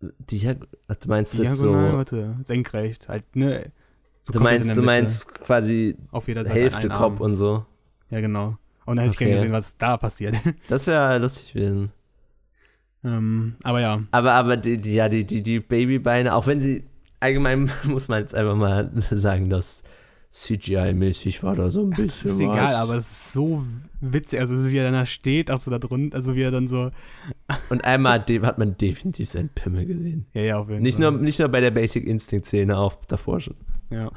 Speaker 2: Diag du meinst
Speaker 1: Diagonal, jetzt so. Warte, senkrecht, halt, ne?
Speaker 2: So du meinst, du meinst quasi
Speaker 1: auf jeder Seite
Speaker 2: Hälfte Kopf und so.
Speaker 1: Ja, genau. Und dann hätte okay. ich gerne gesehen, was da passiert.
Speaker 2: Das wäre lustig gewesen.
Speaker 1: Ähm, aber ja.
Speaker 2: Aber, aber die, die, ja, die, die, die Babybeine, auch wenn sie allgemein muss man jetzt einfach mal sagen, dass CGI-mäßig war da so ein bisschen. Ach, das
Speaker 1: ist was. egal, aber es ist so witzig, also wie er dann da steht, auch so da drunter, also wie er dann so.
Speaker 2: Und einmal hat, man definitiv seinen Pimmel gesehen.
Speaker 1: Ja, ja, auf jeden
Speaker 2: nicht Fall. Nur, nicht nur bei der Basic Instinct-Szene, auch davor schon.
Speaker 1: Ja.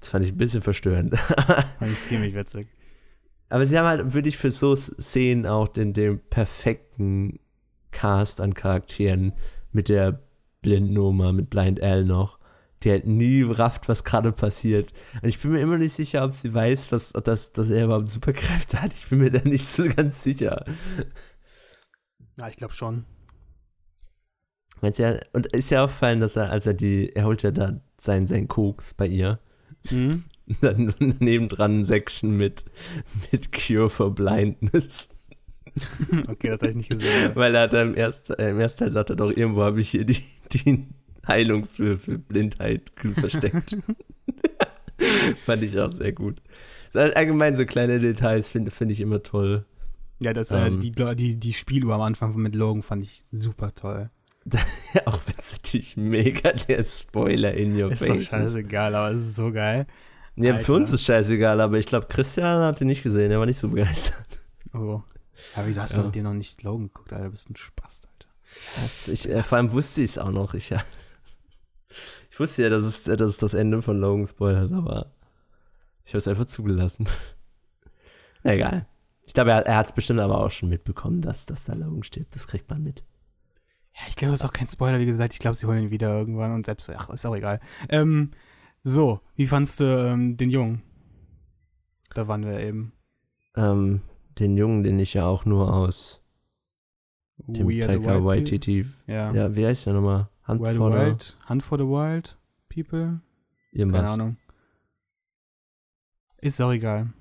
Speaker 2: Das fand ich ein bisschen verstörend.
Speaker 1: fand ich ziemlich witzig.
Speaker 2: Aber sie haben halt wirklich für so Szenen auch den, den perfekten Cast an Charakteren mit der Blindnummer, mit Blind L noch die halt nie rafft, was gerade passiert. Und ich bin mir immer nicht sicher, ob sie weiß, was, dass, dass er überhaupt Superkräfte hat. Ich bin mir da nicht so ganz sicher.
Speaker 1: Ja, ich glaube schon.
Speaker 2: Meinst du ja, und ist ja auffallen, dass er, als er die, er holt ja da sein, sein Koks bei ihr. Mhm. Dann nebendran ein Section mit, mit Cure for Blindness.
Speaker 1: Okay, das habe ich nicht gesehen.
Speaker 2: Weil er dann im ersten, im ersten Teil sagt er doch, irgendwo habe ich hier die, die Heilung für, für Blindheit versteckt. Fand ich auch sehr gut. Allgemein so kleine Details finde find ich immer toll.
Speaker 1: Ja, das äh, die, die, die Spieluhr am Anfang mit Logan fand ich super toll.
Speaker 2: auch wenn es natürlich mega der Spoiler in your
Speaker 1: ist
Speaker 2: face
Speaker 1: ist. Doch scheißegal, aber es ist so geil.
Speaker 2: Ja, Alter. für uns ist scheißegal, aber ich glaube, Christian hat ihn nicht gesehen, er war nicht so begeistert.
Speaker 1: Oh. Ja, wieso hast ja. du mit dir noch nicht Logan geguckt, Alter? Du bist ein Spaß, Alter.
Speaker 2: Das, ich, äh, vor allem wusste ich es auch noch. Ich, ja. Ich wusste ja, dass es, dass es das Ende von Logan spoilert, aber ich habe es einfach zugelassen. Egal. Ich glaube, er, er hat es bestimmt aber auch schon mitbekommen, dass, dass da Logan stirbt. Das kriegt man mit.
Speaker 1: Ja, ich glaube, es ist auch kein Spoiler, wie gesagt. Ich glaube, sie holen ihn wieder irgendwann und selbst. Ach, ist auch egal. Ähm, so, wie fandst du ähm, den Jungen? Da waren wir eben.
Speaker 2: Ähm, den Jungen, den ich ja auch nur aus dem Taika Waititi. Ja. ja, wie heißt der nochmal?
Speaker 1: Hunt Wild for Wild, the... Hunt for the Wild People?
Speaker 2: Irgendwas.
Speaker 1: Keine Ahnung. Ist auch egal.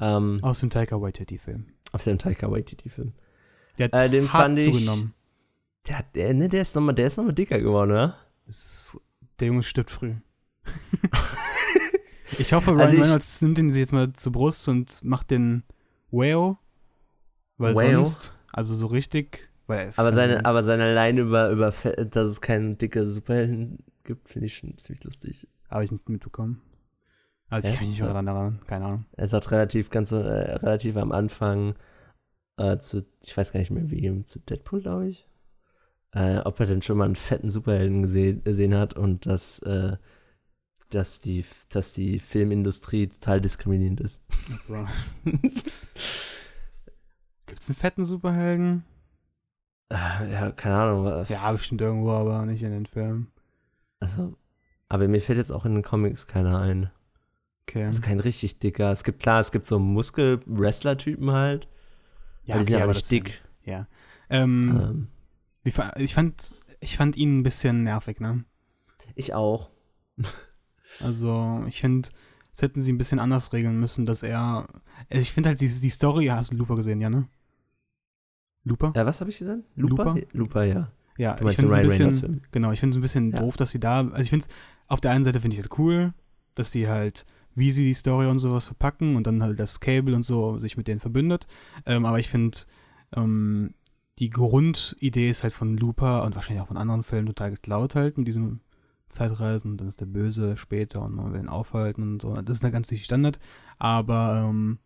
Speaker 2: Ähm,
Speaker 1: aus dem Taika Waititi-Film.
Speaker 2: Aus dem Taika Waititi-Film.
Speaker 1: Der hat äh, den fand ich, zugenommen.
Speaker 2: Der, der, ne, der ist nochmal noch dicker geworden, oder?
Speaker 1: Ist, der Junge stirbt früh. ich hoffe, Ryan also ich, Reynolds nimmt ihn sich jetzt mal zur Brust und macht den Whale. Weil Whale? sonst, also so richtig
Speaker 2: aber, seine, aber seine Line über, über, dass es kein dicker Superhelden gibt, finde ich schon ziemlich lustig.
Speaker 1: Habe ich nicht mitbekommen. Also ich
Speaker 2: Ja?
Speaker 1: kann mich nicht mehr daran erinnern, keine Ahnung.
Speaker 2: Er sagt relativ, ganz äh, relativ am Anfang äh, zu, ich weiß gar nicht mehr wem, zu Deadpool, glaube ich. Äh, ob er denn schon mal einen fetten Superhelden gesehen, gesehen hat und dass, äh, dass, die, dass die Filmindustrie total diskriminierend ist.
Speaker 1: Achso. Gibt es einen fetten Superhelden?
Speaker 2: Äh, ja, keine Ahnung.
Speaker 1: Ja, bestimmt irgendwo, aber nicht in den Filmen.
Speaker 2: Also, aber mir fällt jetzt auch in den Comics keiner ein.
Speaker 1: Okay.
Speaker 2: Also kein richtig dicker. Es gibt, klar, es gibt so Muskel-Wrestler-Typen halt.
Speaker 1: ja,
Speaker 2: die sind
Speaker 1: okay,
Speaker 2: aber nicht dick.
Speaker 1: Ja. Ähm,
Speaker 2: Ähm,
Speaker 1: ich, fand, ich fand ihn ein bisschen nervig, ne?
Speaker 2: ich auch.
Speaker 1: Also, ich finde, das hätten sie ein bisschen anders regeln müssen, dass er. also Ich finde halt die, die Story, hast du Looper gesehen, ja, ne? Looper?
Speaker 2: Ja, was habe ich gesagt? Looper?
Speaker 1: Looper?
Speaker 2: Looper, ja.
Speaker 1: Ja, ich finde es ein bisschen. Genau, ich finde es ein bisschen
Speaker 2: Ja.
Speaker 1: doof, dass sie da. Also, ich finde es, auf der einen Seite finde ich es cool, dass sie halt, wie sie die Story und sowas verpacken und dann halt das Cable und so sich mit denen verbündet. Ähm, aber ich finde, ähm, die Grundidee ist halt von Looper und wahrscheinlich auch von anderen Fällen total geklaut halt mit diesem Zeitreisen und dann ist der Böse später und man will ihn aufhalten und so. Das ist dann ganz nicht Standard. Aber ähm,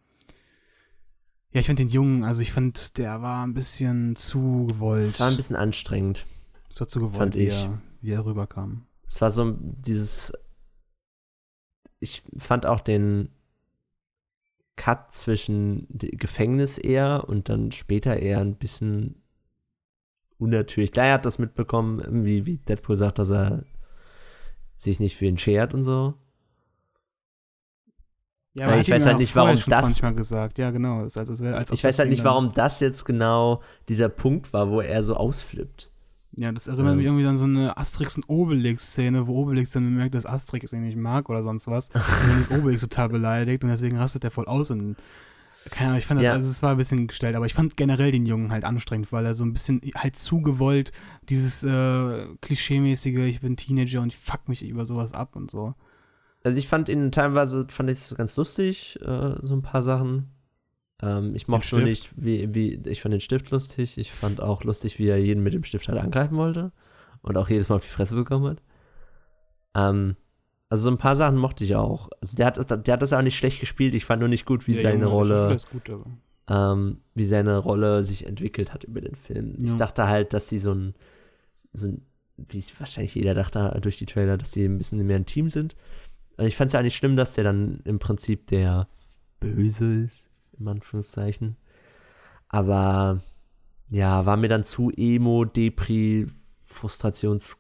Speaker 1: ja, ich fand den Jungen, also ich fand, der war ein bisschen zu gewollt.
Speaker 2: Es war ein bisschen anstrengend.
Speaker 1: Es war zu gewollt,
Speaker 2: fand
Speaker 1: wie,
Speaker 2: ich.
Speaker 1: Er, wie er rüberkam.
Speaker 2: Es war so dieses. Ich fand auch den Cut zwischen Gefängnis eher und dann später eher ein bisschen unnatürlich. Klar, er hat das mitbekommen, irgendwie, wie Deadpool sagt, dass er sich nicht für ihn schert und so.
Speaker 1: Ja,
Speaker 2: aber
Speaker 1: er
Speaker 2: ich weiß halt nicht, warum
Speaker 1: schon
Speaker 2: das-
Speaker 1: 20 Mal gesagt. Ja, genau. Also, als
Speaker 2: Ich weiß halt nicht, warum das jetzt genau dieser Punkt war, wo er so ausflippt.
Speaker 1: Ja, das erinnert
Speaker 2: Ähm.
Speaker 1: mich irgendwie an so eine Asterix- und Obelix-Szene, wo Obelix dann bemerkt, dass Asterix ihn nicht mag oder sonst was. Und dann ist Obelix total beleidigt und deswegen rastet er voll aus. Und keine Ahnung, ich fand das,
Speaker 2: Ja.
Speaker 1: also es war ein bisschen gestellt, aber ich fand generell den Jungen halt anstrengend, weil er so ein bisschen halt zu gewollt, dieses äh, klischeemäßige, ich bin Teenager und ich fuck mich über sowas ab und so.
Speaker 2: Also ich fand ihn teilweise, fand ich es ganz lustig, äh, so ein paar Sachen. Ähm, ich mochte schon nicht, wie, wie, ich fand den Stift lustig. Ich fand auch lustig, wie er jeden mit dem Stift halt angreifen wollte. Und auch jedes Mal auf die Fresse bekommen hat. Ähm, also so ein paar Sachen mochte ich auch. Also der hat, der hat das auch nicht schlecht gespielt. Ich fand nur nicht gut, wie
Speaker 1: Der
Speaker 2: seine
Speaker 1: Junge,
Speaker 2: Rolle,
Speaker 1: gut,
Speaker 2: ähm, wie seine Rolle sich entwickelt hat über den Film. Ich
Speaker 1: Ja.
Speaker 2: dachte halt, dass sie so ein, so ein, wie es wahrscheinlich jeder dachte durch die Trailer, dass sie ein bisschen mehr ein Team sind. Ich fand es ja nicht schlimm, dass der dann im Prinzip der Böse ist, in Anführungszeichen. Aber ja, war mir dann zu Emo, Depri, Frustrations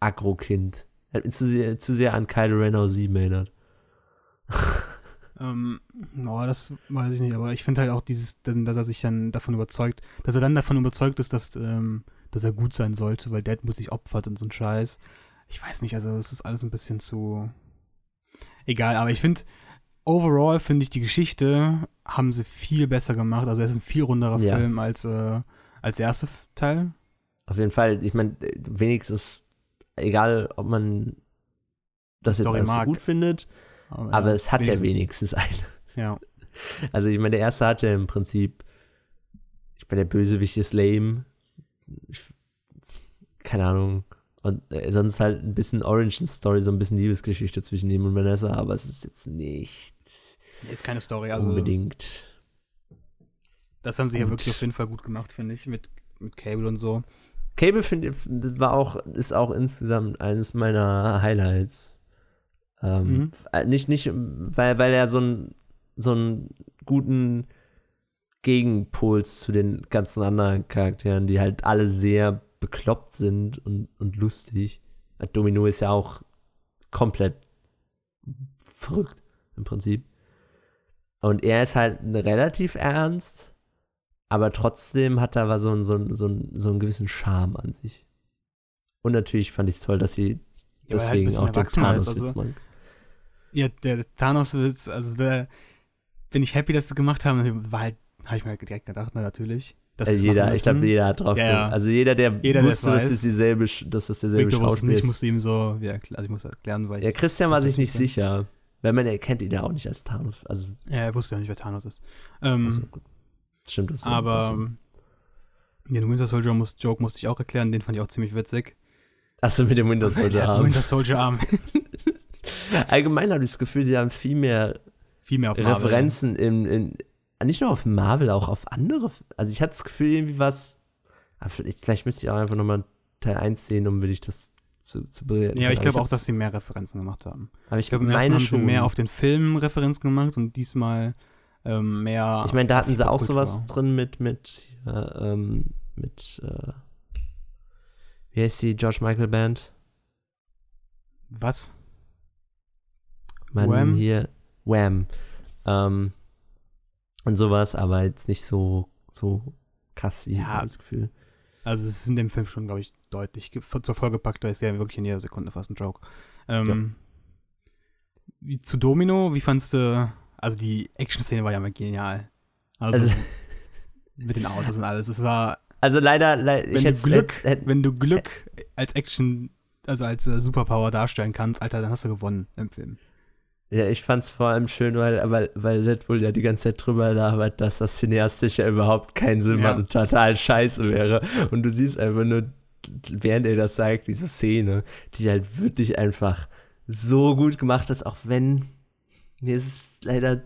Speaker 2: Agro-Kind. Hat mich zu sehr, zu sehr an Kylo Ren aus 7 erinnert.
Speaker 1: Ähm, oh, das weiß ich nicht, aber ich finde halt auch dieses, dass er sich dann davon überzeugt, dass er dann davon überzeugt ist, dass, ähm, dass er gut sein sollte, weil Deadpool sich opfert und so ein Scheiß. Ich weiß nicht, also das ist alles ein bisschen zu egal, aber ich finde, overall finde ich die Geschichte haben sie viel besser gemacht. Also er ist ein viel runderer
Speaker 2: Ja.
Speaker 1: Film als, äh, als der erste Teil.
Speaker 2: Auf jeden Fall, ich meine, wenigstens, egal ob man das jetzt alles so gut findet,
Speaker 1: ja,
Speaker 2: aber es hat ja
Speaker 1: wenigstens-
Speaker 2: wenigstens eine.
Speaker 1: Ja.
Speaker 2: Also ich meine, der erste hat ja im Prinzip, ich meine, der Bösewicht ist lame. Ich, keine Ahnung. Und äh, sonst halt ein bisschen Origin-Story, so ein bisschen Liebesgeschichte zwischen ihm und Vanessa, aber es ist jetzt nicht
Speaker 1: Ist keine Story, also
Speaker 2: unbedingt.
Speaker 1: das haben sie hier
Speaker 2: Und-
Speaker 1: wirklich auf jeden Fall gut gemacht, finde ich, mit, mit Cable und so.
Speaker 2: Cable finde war auch, ist auch insgesamt eines meiner Highlights. Ähm,
Speaker 1: Mhm.
Speaker 2: äh, Nicht, nicht, weil, weil er so einen so einen guten Gegenpols zu den ganzen anderen Charakteren, die halt alle sehr bekloppt sind und, und lustig. Domino ist ja auch komplett verrückt im Prinzip. Und er ist halt relativ ernst, aber trotzdem hat er aber so einen, so, einen, so, einen, so einen gewissen Charme an sich. Und natürlich fand ich es toll, dass sie
Speaker 1: Ja, halt
Speaker 2: deswegen
Speaker 1: bisschen
Speaker 2: auch den Thanos-Witz
Speaker 1: also-
Speaker 2: machen.
Speaker 1: Ja, der Thanos-Witz, also der bin ich happy, dass sie gemacht haben. War halt, habe ich mir direkt gedacht, na, natürlich. Dass
Speaker 2: Also jeder, ich glaube, jeder hat drauf
Speaker 1: Ja, ja.
Speaker 2: Also jeder, der
Speaker 1: Jeder, der
Speaker 2: wusste, dass es dieselbe, dass es derselbe
Speaker 1: Victor
Speaker 2: Schauspieler
Speaker 1: nicht, ich
Speaker 2: ist.
Speaker 1: musste ihm so, ja, klar, also ich muss erklären, weil
Speaker 2: Ja, Christian war sich nicht sicher. Weil man erkennt ihn ja auch nicht als Thanos. Also,
Speaker 1: ja, er wusste ja nicht, wer Thanos ist. Ähm,
Speaker 2: also. Stimmt das?
Speaker 1: aber den Winter Soldier muss, Joke musste ich auch erklären, den fand ich auch ziemlich witzig.
Speaker 2: Achso, mit dem Winter Soldier Arm.
Speaker 1: Winter Soldier Arm.
Speaker 2: Allgemein habe ich das Gefühl, sie haben viel mehr
Speaker 1: Viel mehr auf Marvel.
Speaker 2: Referenzen in, in, nicht nur auf Marvel, auch auf andere. Also ich hatte das Gefühl, irgendwie was. aber Vielleicht, vielleicht müsste ich auch einfach nochmal Teil 1 sehen, um wirklich das zu, zu bewerten.
Speaker 1: Ja, ich glaube auch, dass sie mehr Referenzen gemacht haben.
Speaker 2: Aber ich
Speaker 1: Ich glaube, im ersten haben sie
Speaker 2: schon.
Speaker 1: mehr auf den Film Referenzen gemacht und diesmal ähm, mehr.
Speaker 2: ich meine, da hatten sie auch sowas drin mit, mit, ja, ähm, mit, äh, wie heißt die George Michael Band?
Speaker 1: Was?
Speaker 2: Mann,
Speaker 1: Wham?
Speaker 2: hier, Wham. Ähm, und sowas, aber jetzt nicht so, so krass wie
Speaker 1: Ja.
Speaker 2: ich das Gefühl.
Speaker 1: Also, es ist in dem Film schon, glaube ich, deutlich zur vollgepackt. Da ist ja wirklich in jeder Sekunde fast ein Joke. Ähm, wie, zu Domino, wie fandst du. Also, die Action-Szene war ja mal genial. Also,
Speaker 2: Also-
Speaker 1: mit den Autos und alles. Es war.
Speaker 2: Also leider, le
Speaker 1: Wenn
Speaker 2: ich
Speaker 1: du Glück,
Speaker 2: hätt, hätt,
Speaker 1: wenn du Glück als Action, also als äh, Superpower darstellen kannst, Alter, dann hast du gewonnen im Film.
Speaker 2: Ja, ich fand's vor allem schön, weil, weil, weil Red Bull ja die ganze Zeit drüber labert, dass das cineastisch ja überhaupt keinen Sinn
Speaker 1: Ja.
Speaker 2: macht und total scheiße wäre. Und du siehst einfach nur, während er das sagt, diese Szene, die halt wirklich einfach so gut gemacht ist, auch wenn mir ist es leider.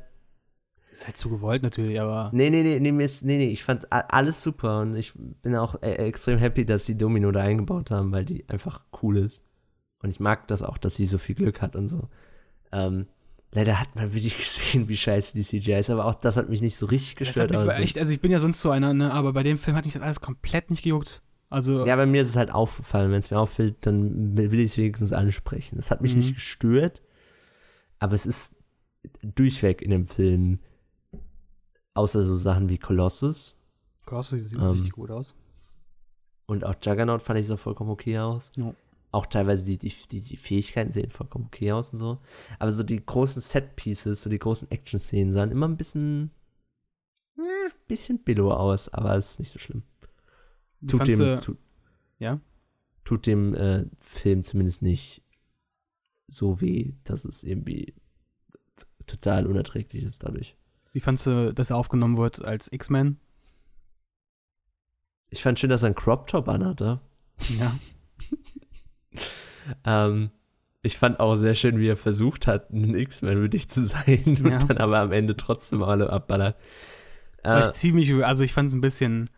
Speaker 1: Ist halt zu gewollt natürlich, aber.
Speaker 2: Nee, nee, nee, nee, mir ist, nee, nee, ich fand alles super und ich bin auch äh, extrem happy, dass sie Domino da eingebaut haben, weil die einfach cool ist. Und ich mag das auch, dass sie so viel Glück hat und so. Ähm, leider hat man wirklich gesehen, wie scheiße die CGI ist, aber auch das hat mich nicht so richtig gestört. Also.
Speaker 1: echt, also ich bin ja sonst so einer, ne, aber bei dem Film hat mich das alles komplett nicht gejuckt. Also,
Speaker 2: Ja, bei mir ist es halt aufgefallen. Wenn es mir auffällt, dann will will ich es wenigstens ansprechen. Es hat mich
Speaker 1: Mhm.
Speaker 2: nicht gestört, aber es ist durchweg in dem Film, außer so Sachen wie Colossus
Speaker 1: Colossus sieht
Speaker 2: Ähm,
Speaker 1: richtig gut aus.
Speaker 2: und auch Juggernaut fand ich so vollkommen okay aus.
Speaker 1: Ja.
Speaker 2: Auch teilweise die, die, die, die Fähigkeiten sehen vollkommen okay aus und so. Aber so die großen Set-Pieces, so die großen Action-Szenen sahen immer ein bisschen, äh, bisschen billow aus, aber es ist nicht so schlimm. Tut
Speaker 1: fandst
Speaker 2: dem,
Speaker 1: du-
Speaker 2: tu,
Speaker 1: ja?
Speaker 2: tut dem äh, Film zumindest nicht so weh, dass es irgendwie total unerträglich ist dadurch.
Speaker 1: Wie fandst du, dass er aufgenommen wird als X-Men?
Speaker 2: Ich fand schön, dass er einen Crop-Top anhatte.
Speaker 1: Ja.
Speaker 2: Ähm, ich fand auch sehr schön, wie er versucht hat, ein X-Men würdig zu sein und
Speaker 1: Ja.
Speaker 2: dann aber am Ende trotzdem alle abballert. Äh,
Speaker 1: ich ziemlich, also ich fand es ein bisschen,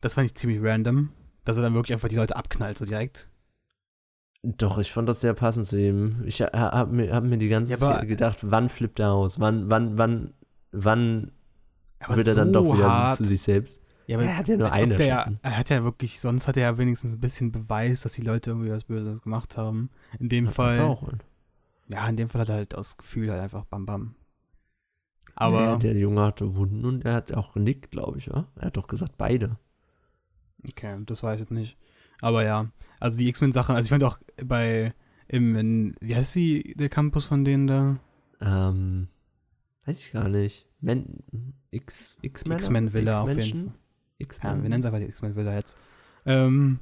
Speaker 1: das fand ich ziemlich random, dass er dann wirklich einfach die Leute abknallt, so direkt.
Speaker 2: doch, ich fand das sehr passend zu ihm. Ich ha- hab mir, hab mir die ganze
Speaker 1: Ja,
Speaker 2: Zeit gedacht, wann flippt er aus? Wann, wann, wann, wann wird er dann doch wieder
Speaker 1: hart.
Speaker 2: zu sich selbst?
Speaker 1: Ja, aber
Speaker 2: Er hat ja nur einen
Speaker 1: der. Er hat ja wirklich, sonst hat er ja wenigstens ein bisschen Beweis, dass die Leute irgendwie was Böses gemacht haben. In dem Fall,
Speaker 2: Auch.
Speaker 1: Ja, in dem Fall hat er halt aus Gefühl halt einfach bam bam. Aber,
Speaker 2: Nee, der Junge hatte Wunden und er hat auch genickt, glaube ich, ja? Er hat doch gesagt, beide.
Speaker 1: okay, das weiß ich jetzt nicht. Aber ja, also die X-Men-Sachen, also ich fand auch bei, im, in, wie heißt sie, der Campus von denen da?
Speaker 2: Ähm, weiß ich gar nicht. Men X, X-Men?
Speaker 1: X-Men-Villa auf jeden? Fall.
Speaker 2: X
Speaker 1: Ja, wir nennen es einfach die X-Men-Villa jetzt. Ähm,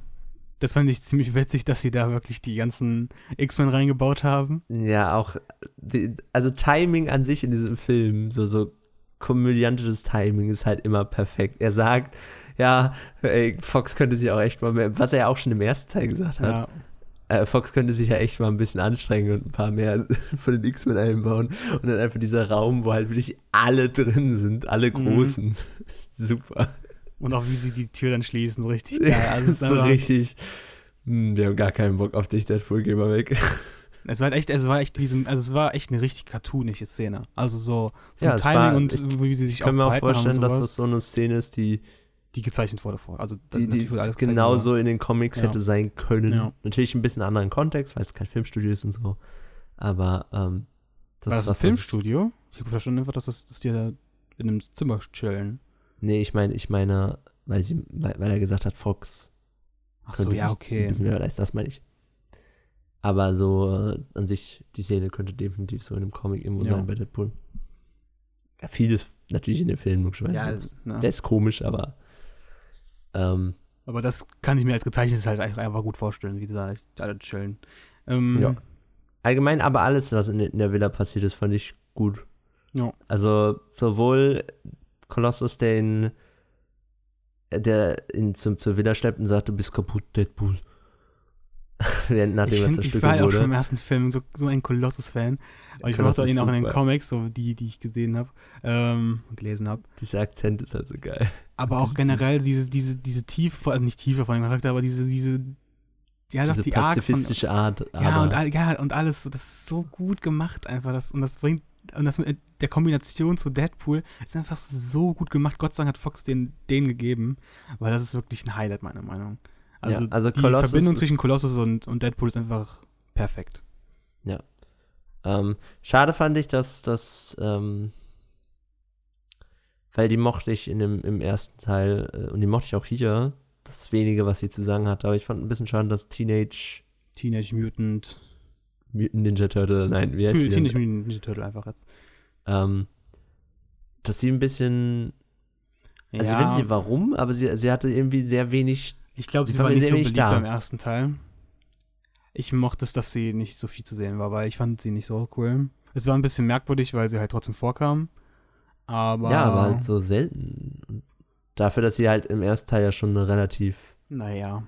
Speaker 1: das fand ich ziemlich witzig, dass sie da wirklich die ganzen X-Men reingebaut haben.
Speaker 2: Ja, auch, die, also Timing an sich in diesem Film, so, so komödiantisches Timing ist halt immer perfekt. Er sagt, ja, ey, Fox könnte sich auch echt mal mehr, was er ja auch schon im ersten Teil gesagt hat,
Speaker 1: Ja,
Speaker 2: äh, Fox könnte sich ja echt mal ein bisschen anstrengen und ein paar mehr von den X-Men einbauen. Und dann einfach dieser Raum, wo halt wirklich alle drin sind, alle
Speaker 1: Mhm.
Speaker 2: Großen. Super.
Speaker 1: Und auch wie sie die Tür dann schließen, so richtig geil. Also
Speaker 2: so richtig. Hm, wir haben gar keinen Bock auf dich, Deadpool, geh mal weg.
Speaker 1: Es war halt echt, es war echt wie so, ein- also es war echt eine richtig cartoonische Szene. Also so vom
Speaker 2: Ja,
Speaker 1: Timing
Speaker 2: war-
Speaker 1: und
Speaker 2: ich
Speaker 1: wie sie sich
Speaker 2: Ich
Speaker 1: auch
Speaker 2: kann mir auch
Speaker 1: verhalten haben und
Speaker 2: vorstellen, dass das so eine Szene ist, die,
Speaker 1: die gezeichnet wurde vor. Also das
Speaker 2: die, die genauso in den Comics
Speaker 1: Ja.
Speaker 2: hätte sein können.
Speaker 1: Ja.
Speaker 2: Natürlich ein bisschen anderen Kontext, weil es kein Filmstudio ist und so. Aber ähm, das,
Speaker 1: War das ein
Speaker 2: was
Speaker 1: Filmstudio? Ich habe verstanden einfach, dass, das, dass die da in einem Zimmer chillen.
Speaker 2: Nee, ich meine, ich meine, weil, sie, weil, weil er gesagt hat, Fox
Speaker 1: Ach so, ja, okay.
Speaker 2: Ein bisschen mehr leisten, das meine ich. Aber so äh, an sich, die Szene könnte definitiv so in einem Comic irgendwo
Speaker 1: Ja.
Speaker 2: sein bei Deadpool. Ja, vieles natürlich in den Filmen, logischerweise.
Speaker 1: Ja,
Speaker 2: das,
Speaker 1: ne?
Speaker 2: das ist komisch, aber ähm,
Speaker 1: Aber das kann ich mir als gezeichnetes halt einfach, gut vorstellen, wie da alle chillen. Ähm,
Speaker 2: Ja. allgemein aber alles, was in, in der Villa passiert ist, fand ich gut.
Speaker 1: Ja.
Speaker 2: Also sowohl Colossus, der ihn, der ihn zum, zur Villa schleppt und sagt, du bist kaputt, Deadpool. nachdem
Speaker 1: ich
Speaker 2: er
Speaker 1: find, ich
Speaker 2: zerstückelt
Speaker 1: war ja auch schon
Speaker 2: wurde.
Speaker 1: im ersten Film so, so ein Kolossus-Fan. Aber ich
Speaker 2: Kolossus
Speaker 1: mochte ihn auch in den. Comics, so die, die ich gesehen habe, ähm, und gelesen habe.
Speaker 2: Dieser Akzent ist halt so geil.
Speaker 1: Aber auch generell diese, diese, diese Tiefe, also nicht Tiefe von dem Charakter, aber diese, diese, ja, doch
Speaker 2: Diese
Speaker 1: die Art von,
Speaker 2: pazifistische Art.
Speaker 1: ja, und, ja, und alles, das ist so gut gemacht einfach, das, und das bringt, und das mit der Kombination zu Deadpool ist einfach so gut gemacht. Gott sei Dank hat Fox den, den gegeben, weil das ist wirklich ein Highlight, meiner Meinung. Also,
Speaker 2: Ja, also
Speaker 1: die
Speaker 2: Colossus
Speaker 1: Verbindung zwischen Colossus und, und Deadpool ist einfach perfekt.
Speaker 2: Ähm, schade fand ich, dass das, ähm, weil die mochte ich in dem, im ersten Teil äh, und die mochte ich auch hier, das wenige, was sie zu sagen hat, aber ich fand ein bisschen schade, dass Teenage
Speaker 1: Teenage Mutant
Speaker 2: Ninja Turtle, nein, wie heißt sie
Speaker 1: Teenage? Mutant Ninja Turtle einfach jetzt.
Speaker 2: Ähm, dass sie ein bisschen, also ich weiß nicht warum, aber sie, sie hatte irgendwie sehr wenig,
Speaker 1: Ich glaube,
Speaker 2: Sie war
Speaker 1: nicht so beliebt
Speaker 2: da.
Speaker 1: beim ersten Teil. Ich mochte es, dass sie nicht so viel zu sehen war, weil ich fand sie nicht so cool. Es war ein bisschen merkwürdig, weil sie halt trotzdem vorkam. Aber.
Speaker 2: ja, aber halt so selten. Dafür, dass sie halt im ersten Teil ja schon eine relativ,
Speaker 1: Naja,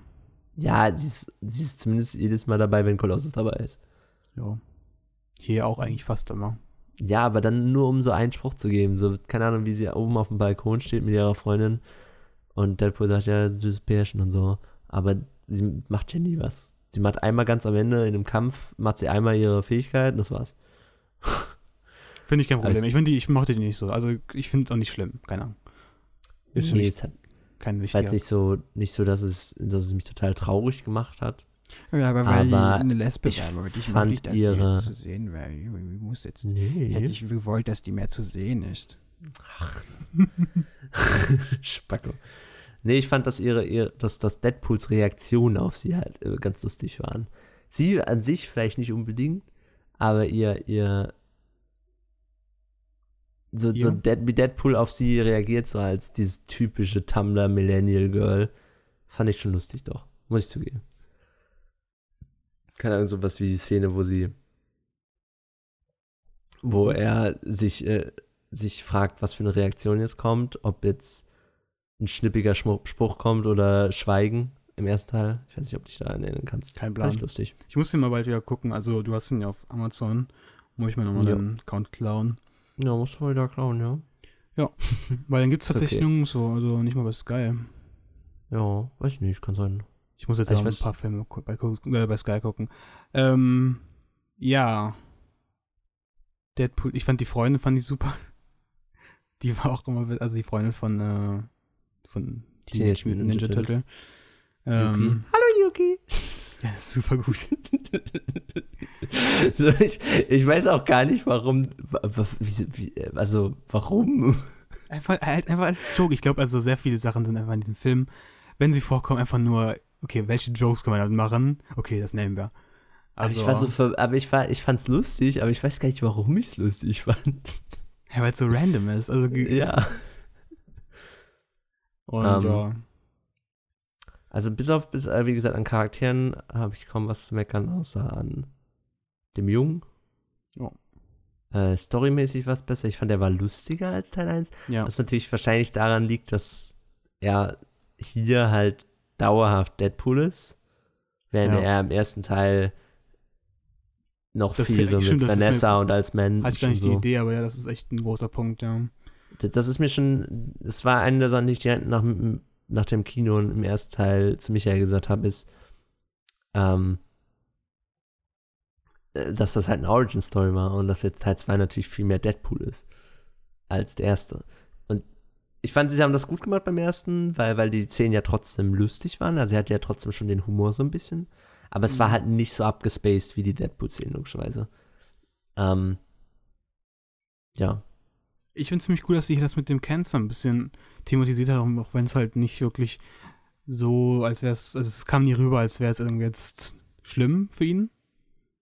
Speaker 2: ja, sie ist, sie ist zumindest jedes Mal dabei, wenn Colossus dabei ist.
Speaker 1: Ja. Hier auch eigentlich fast immer.
Speaker 2: Ja, aber dann nur um so einen Spruch zu geben. So, keine Ahnung, wie sie oben auf dem Balkon steht mit ihrer Freundin und Deadpool sagt, ja, süßes Pärchen und so. Aber sie macht ja nie was. Sie macht einmal ganz am Ende in einem Kampf, macht sie einmal ihre Fähigkeit und das war's.
Speaker 1: Finde ich kein Problem.
Speaker 2: es-
Speaker 1: Ich finde die, ich mochte die nicht so. Also ich finde es auch nicht schlimm. Keine Ahnung. Ist für
Speaker 2: nee,
Speaker 1: mich
Speaker 2: es, hat,
Speaker 1: keine
Speaker 2: es war jetzt nicht so, nicht so, dass es, dass es mich total traurig gemacht hat.
Speaker 1: Ja, aber
Speaker 2: weil die
Speaker 1: eine Lesbe
Speaker 2: ich fand ihre-
Speaker 1: sehen, weil ich muss jetzt.
Speaker 2: Nee.
Speaker 1: ich gewollt, dass die mehr zu sehen ist.
Speaker 2: Spacko. Nee, ich fand, dass ihre, ihre dass, dass Deadpools Reaktionen auf sie halt äh, ganz lustig waren. Sie an sich vielleicht nicht unbedingt, aber ihr, ihr so, so? Dead, wie Deadpool auf sie reagiert, so als dieses typische Tumblr Millennial Girl, fand ich schon lustig doch, muss ich zugeben. Keine Ahnung, sowas wie die Szene, wo sie wo
Speaker 1: So.
Speaker 2: er sich, äh, sich fragt, was für eine Reaktion jetzt kommt, ob jetzt ein schnippiger Spruch kommt oder Schweigen im ersten Teil. Ich weiß nicht, ob du dich da erinnern kannst.
Speaker 1: Kein
Speaker 2: Fand
Speaker 1: Plan.
Speaker 2: ich lustig.
Speaker 1: Ich muss den mal bald wieder gucken. Also du hast ihn ja auf Amazon. Muss ich mir nochmal
Speaker 2: Ja.
Speaker 1: den Account klauen.
Speaker 2: Ja, musst du wieder klauen, ja.
Speaker 1: Weil dann gibt es tatsächlich
Speaker 2: okay.
Speaker 1: nirgendwo, also nicht mal bei Sky.
Speaker 2: Ja, weiß ich nicht, kann sein.
Speaker 1: Ich muss jetzt
Speaker 2: Ich
Speaker 1: auch ein paar Filme bei, äh, bei Sky gucken. Ähm, ja. Deadpool, ich fand die Freundin, fand ich super. Die war auch immer, also die Freundin von, äh, von Teenage Mutant Ninja Turtle. Ähm,
Speaker 2: Hallo Yuki.
Speaker 1: ja, super gut.
Speaker 2: so, ich, ich weiß auch gar nicht, warum. also, warum?
Speaker 1: Einfach, halt einfach als Joke. Ich glaube, also sehr viele Sachen sind einfach in diesem Film, wenn sie vorkommen, einfach nur, okay, welche Jokes kann man damit machen? Okay, das nehmen wir.
Speaker 2: Also,
Speaker 1: Also,
Speaker 2: ich war so ver aber ich war, ich fand's lustig, aber ich weiß gar nicht, warum ich's lustig fand.
Speaker 1: ja, weil es so random ist. Also,
Speaker 2: ja.
Speaker 1: Und
Speaker 2: Ähm,
Speaker 1: ja.
Speaker 2: Also bis auf, bis, äh, wie gesagt, an Charakteren habe ich kaum was zu meckern, außer an dem Jungen.
Speaker 1: Ja.
Speaker 2: Äh, storymäßig was besser. Ich fand, der war lustiger als Teil 1.
Speaker 1: Ja.
Speaker 2: Was natürlich wahrscheinlich daran liegt, dass er hier halt dauerhaft Deadpool ist. Während
Speaker 1: Ja.
Speaker 2: er im ersten Teil noch
Speaker 1: Das
Speaker 2: viel so mit
Speaker 1: stimmt, das ist mir-
Speaker 2: Vanessa und als Mensch
Speaker 1: Hatte ich gar nicht
Speaker 2: so.
Speaker 1: die Idee, aber ja, das ist echt ein großer Punkt, ja.
Speaker 2: Das, das ist mir schon, es war eine der Sachen, die ich direkt nach, nach dem Kino und im ersten Teil zu Michael gesagt habe, ist, ähm, äh, dass das halt eine Origin-Story war und dass jetzt Teil 2 natürlich viel mehr Deadpool ist als der erste. Ich fand, sie haben das gut gemacht beim ersten, weil, weil die Szenen ja trotzdem lustig waren. Also er hatte ja trotzdem schon den Humor so ein bisschen. Aber es war
Speaker 1: Mhm.
Speaker 2: halt nicht so abgespaced wie die Deadpool-Szenen, logischerweise. Ähm, ja,
Speaker 1: Ich finde es ziemlich cool, dass sie hier das mit dem Cancer ein bisschen thematisiert haben, auch wenn es halt nicht wirklich so, als wäre es, also es kam nie rüber, als wäre es irgendwie jetzt schlimm für ihn.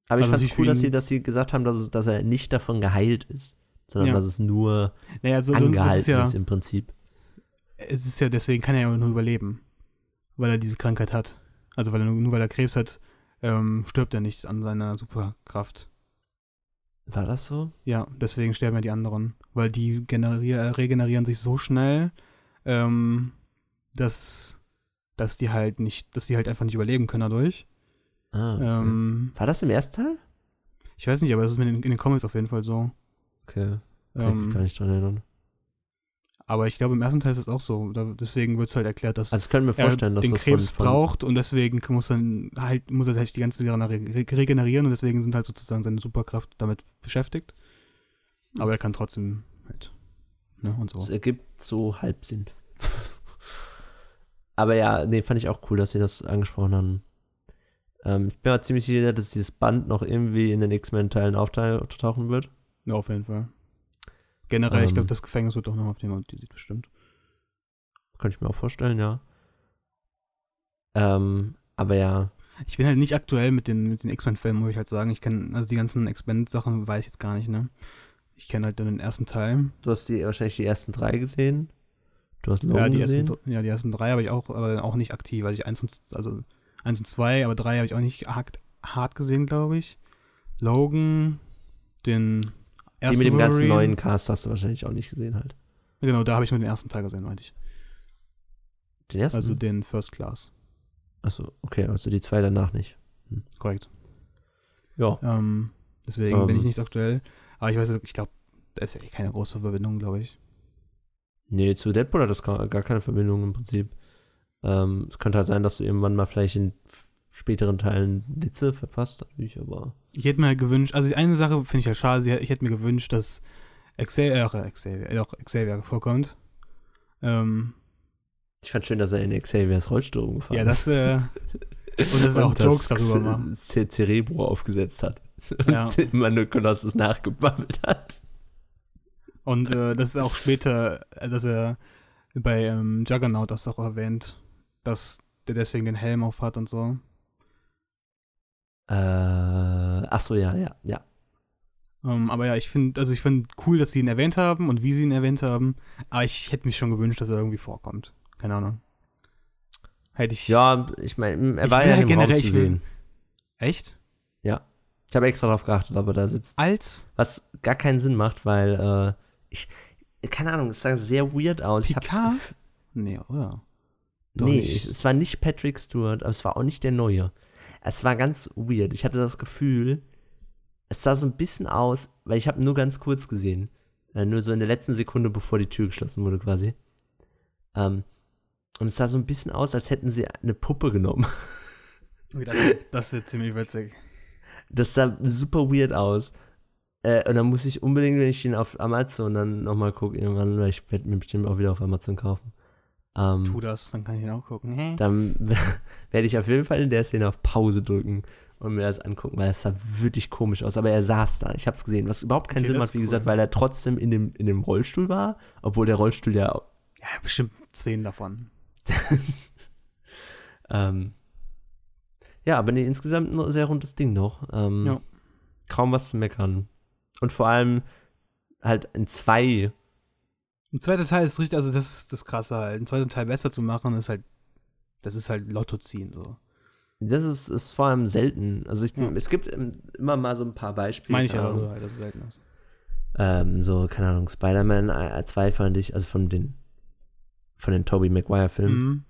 Speaker 2: Aber ich
Speaker 1: Also
Speaker 2: fand es cool, dass sie, dass sie gesagt haben, dass, dass er nicht davon geheilt ist, sondern
Speaker 1: Ja.
Speaker 2: dass es nur
Speaker 1: Naja, also das
Speaker 2: angehalten
Speaker 1: ist ja,
Speaker 2: ist im Prinzip.
Speaker 1: es ist ja, deswegen kann er ja nur überleben, weil er diese Krankheit hat. Also weil er nur, weil er Krebs hat, ähm, stirbt er nicht an seiner Superkraft.
Speaker 2: War das so?
Speaker 1: Ja, deswegen sterben ja die anderen, weil die generier regenerieren sich so schnell, ähm, dass, dass die halt nicht, dass die halt einfach nicht überleben können dadurch.
Speaker 2: Ah, okay.
Speaker 1: Ähm,
Speaker 2: War das im ersten Teil?
Speaker 1: ich weiß nicht, aber das ist in, in den Comics auf jeden Fall so.
Speaker 2: Okay. Kann ich mich
Speaker 1: Ähm,
Speaker 2: gar nicht dran erinnern.
Speaker 1: aber ich glaube, im ersten Teil ist es auch so. Da, deswegen wird es halt erklärt, dass
Speaker 2: Also mir
Speaker 1: er
Speaker 2: vorstellen, dass
Speaker 1: den
Speaker 2: das
Speaker 1: Krebs braucht und deswegen muss dann halt muss er sich die ganze Zeit regenerieren und deswegen sind halt sozusagen seine Superkraft damit beschäftigt. Aber er kann trotzdem halt ne und
Speaker 2: Es
Speaker 1: so.
Speaker 2: ergibt so halb Sinn. Aber ja, nee, fand ich auch cool, dass sie das angesprochen haben. Ähm, ich bin mir ziemlich sicher, dass dieses Band noch irgendwie in den X-Men-Teilen auftauchen wird.
Speaker 1: Ja, auf jeden Fall. Generell, ich
Speaker 2: Ähm.
Speaker 1: glaube, das Gefängnis wird auch noch auf dem, die sieht bestimmt.
Speaker 2: Könnte ich mir auch vorstellen, ja. Ähm, aber ja,
Speaker 1: Ich bin halt nicht aktuell mit den, mit den X-Men-Filmen, muss ich halt sagen. Ich kenne, also die ganzen X-Men-Sachen weiß ich jetzt gar nicht, ne? Ich kenne halt dann den ersten Teil.
Speaker 2: du hast die, wahrscheinlich die ersten drei gesehen. Du hast Logan
Speaker 1: Ja die, ersten,
Speaker 2: gesehen.
Speaker 1: dr- ja, die ersten drei habe ich auch, aber auch nicht aktiv. Also ich eins und, also eins und zwei, aber drei habe ich auch nicht hart, hart gesehen, glaube ich. Logan, den
Speaker 2: Die
Speaker 1: ersten
Speaker 2: mit dem ganzen neuen Cast hast du wahrscheinlich auch nicht gesehen halt.
Speaker 1: Genau, da habe ich nur den ersten Teil gesehen, meinte ich.
Speaker 2: Den ersten?
Speaker 1: Also den First Class.
Speaker 2: Achso, okay, also die zwei danach nicht.
Speaker 1: Korrekt.
Speaker 2: Ja.
Speaker 1: Ähm, deswegen bin
Speaker 2: Ähm.
Speaker 1: ich nicht aktuell. Aber ich weiß, ich glaube, da ist ja eh keine große Verbindung, glaube ich.
Speaker 2: Nee, zu Deadpool hat das gar, gar keine Verbindung im Prinzip. Ähm, es könnte halt sein, dass du irgendwann mal vielleicht in späteren Teilen Witze verpasst, natürlich, aber.
Speaker 1: Ich hätte mir gewünscht, also eine Sache finde ich halt schade, ich hätte mir gewünscht, dass Xavier, äh, Xavier, doch, Xavier vorkommt. Ähm,
Speaker 2: Ich fand schön, dass er in Xaviers Rollstuhl umgefahren
Speaker 1: ja, das, äh, und dass er auch Jokes darüber macht.
Speaker 2: Ce- Cerebro aufgesetzt hat.
Speaker 1: Ja.
Speaker 2: Und nur Kolossus nachgebabbelt hat.
Speaker 1: Und äh, das ist auch später, äh, dass er bei ähm, Juggernaut das auch erwähnt, dass der deswegen den Helm auf hat und so.
Speaker 2: Äh, ach so, ja, ja, ja.
Speaker 1: Ähm, aber ja, ich finde, also ich finde cool, dass sie ihn erwähnt haben und wie sie ihn erwähnt haben. Aber ich hätte mich schon gewünscht, dass er irgendwie vorkommt. Keine Ahnung. Hätte ich.
Speaker 2: Ja, ich meine, er
Speaker 1: Ich
Speaker 2: war ja im Raum
Speaker 1: generell-
Speaker 2: zu
Speaker 1: ich will-
Speaker 2: sehen.
Speaker 1: Echt?
Speaker 2: Ich habe extra darauf geachtet, aber da sitzt
Speaker 1: Als
Speaker 2: Was gar keinen Sinn macht, weil äh, ich, keine Ahnung, es sah sehr weird aus. Ich
Speaker 1: Picard?
Speaker 2: Gefühl-
Speaker 1: Nee, oder? Doch
Speaker 2: nee, es war nicht Patrick Stewart, aber es war auch nicht der neue. Es war ganz weird. Ich hatte das Gefühl, es sah so ein bisschen aus, weil ich habe nur ganz kurz gesehen. Äh, nur so in der letzten Sekunde, bevor die Tür geschlossen wurde quasi. Ähm, und es sah so ein bisschen aus, als hätten sie eine Puppe genommen.
Speaker 1: Das wird ziemlich witzig.
Speaker 2: Das sah super weird aus. Äh, und dann muss ich unbedingt, wenn ich ihn auf Amazon dann nochmal gucke, irgendwann, weil ich werde mir bestimmt auch wieder auf Amazon kaufen. Ähm,
Speaker 1: Tu das, dann kann ich ihn auch gucken.
Speaker 2: Dann werde ich auf jeden Fall in der Szene auf Pause drücken und mir das angucken, weil es sah wirklich komisch aus. Aber er saß da, ich habe es gesehen, was überhaupt keinen
Speaker 1: Okay,
Speaker 2: Sinn
Speaker 1: das
Speaker 2: macht, wie
Speaker 1: ist
Speaker 2: gesagt,
Speaker 1: cool.
Speaker 2: weil er trotzdem in dem, in dem Rollstuhl war, obwohl der Rollstuhl ja
Speaker 1: Ja, bestimmt zehn davon.
Speaker 2: Ähm, ja, aber nee, insgesamt ein sehr rundes Ding noch. Ähm,
Speaker 1: Ja.
Speaker 2: Kaum was zu meckern. Und vor allem halt in zwei.
Speaker 1: Ein zweiter Teil ist richtig, also das ist das Krasse halt. Einen zweiten Teil besser zu machen, ist halt, das ist halt Lotto ziehen so.
Speaker 2: Das ist, ist vor allem selten. Also ich,
Speaker 1: Ja.
Speaker 2: es gibt ähm, immer mal so ein paar Beispiele.
Speaker 1: Meine ich
Speaker 2: Ahnung.
Speaker 1: so halt, dass es selten ist.
Speaker 2: Ähm, so, keine Ahnung, Spider-Man äh, 2 fand ich, also von den von den Tobey Maguire-Filmen,
Speaker 1: Mhm.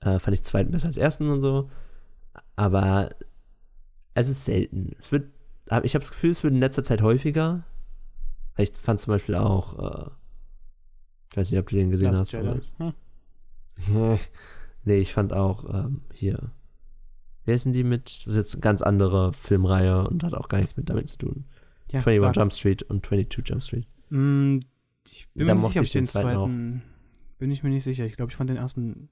Speaker 2: äh, fand ich zweiten besser als ersten und so. Aber es ist selten. Es wird, hab, ich habe das Gefühl, es wird in letzter Zeit häufiger. Ich fand zum Beispiel auch, äh, weiß nicht, ob du den gesehen
Speaker 1: Last
Speaker 2: hast.
Speaker 1: Hm.
Speaker 2: nee, ich fand auch ähm, hier. Wer sind die mit? Das ist jetzt eine ganz andere Filmreihe und hat auch gar nichts mit damit zu tun.
Speaker 1: Ja,
Speaker 2: 21
Speaker 1: sag.
Speaker 2: Jump Street und 22 Jump Street.
Speaker 1: Mm, Ich bin
Speaker 2: Da
Speaker 1: mir nicht
Speaker 2: mochte
Speaker 1: sicher, ob
Speaker 2: ich den
Speaker 1: den
Speaker 2: zweiten
Speaker 1: zweiten. Bin ich mir nicht sicher. Ich glaube, ich fand den ersten.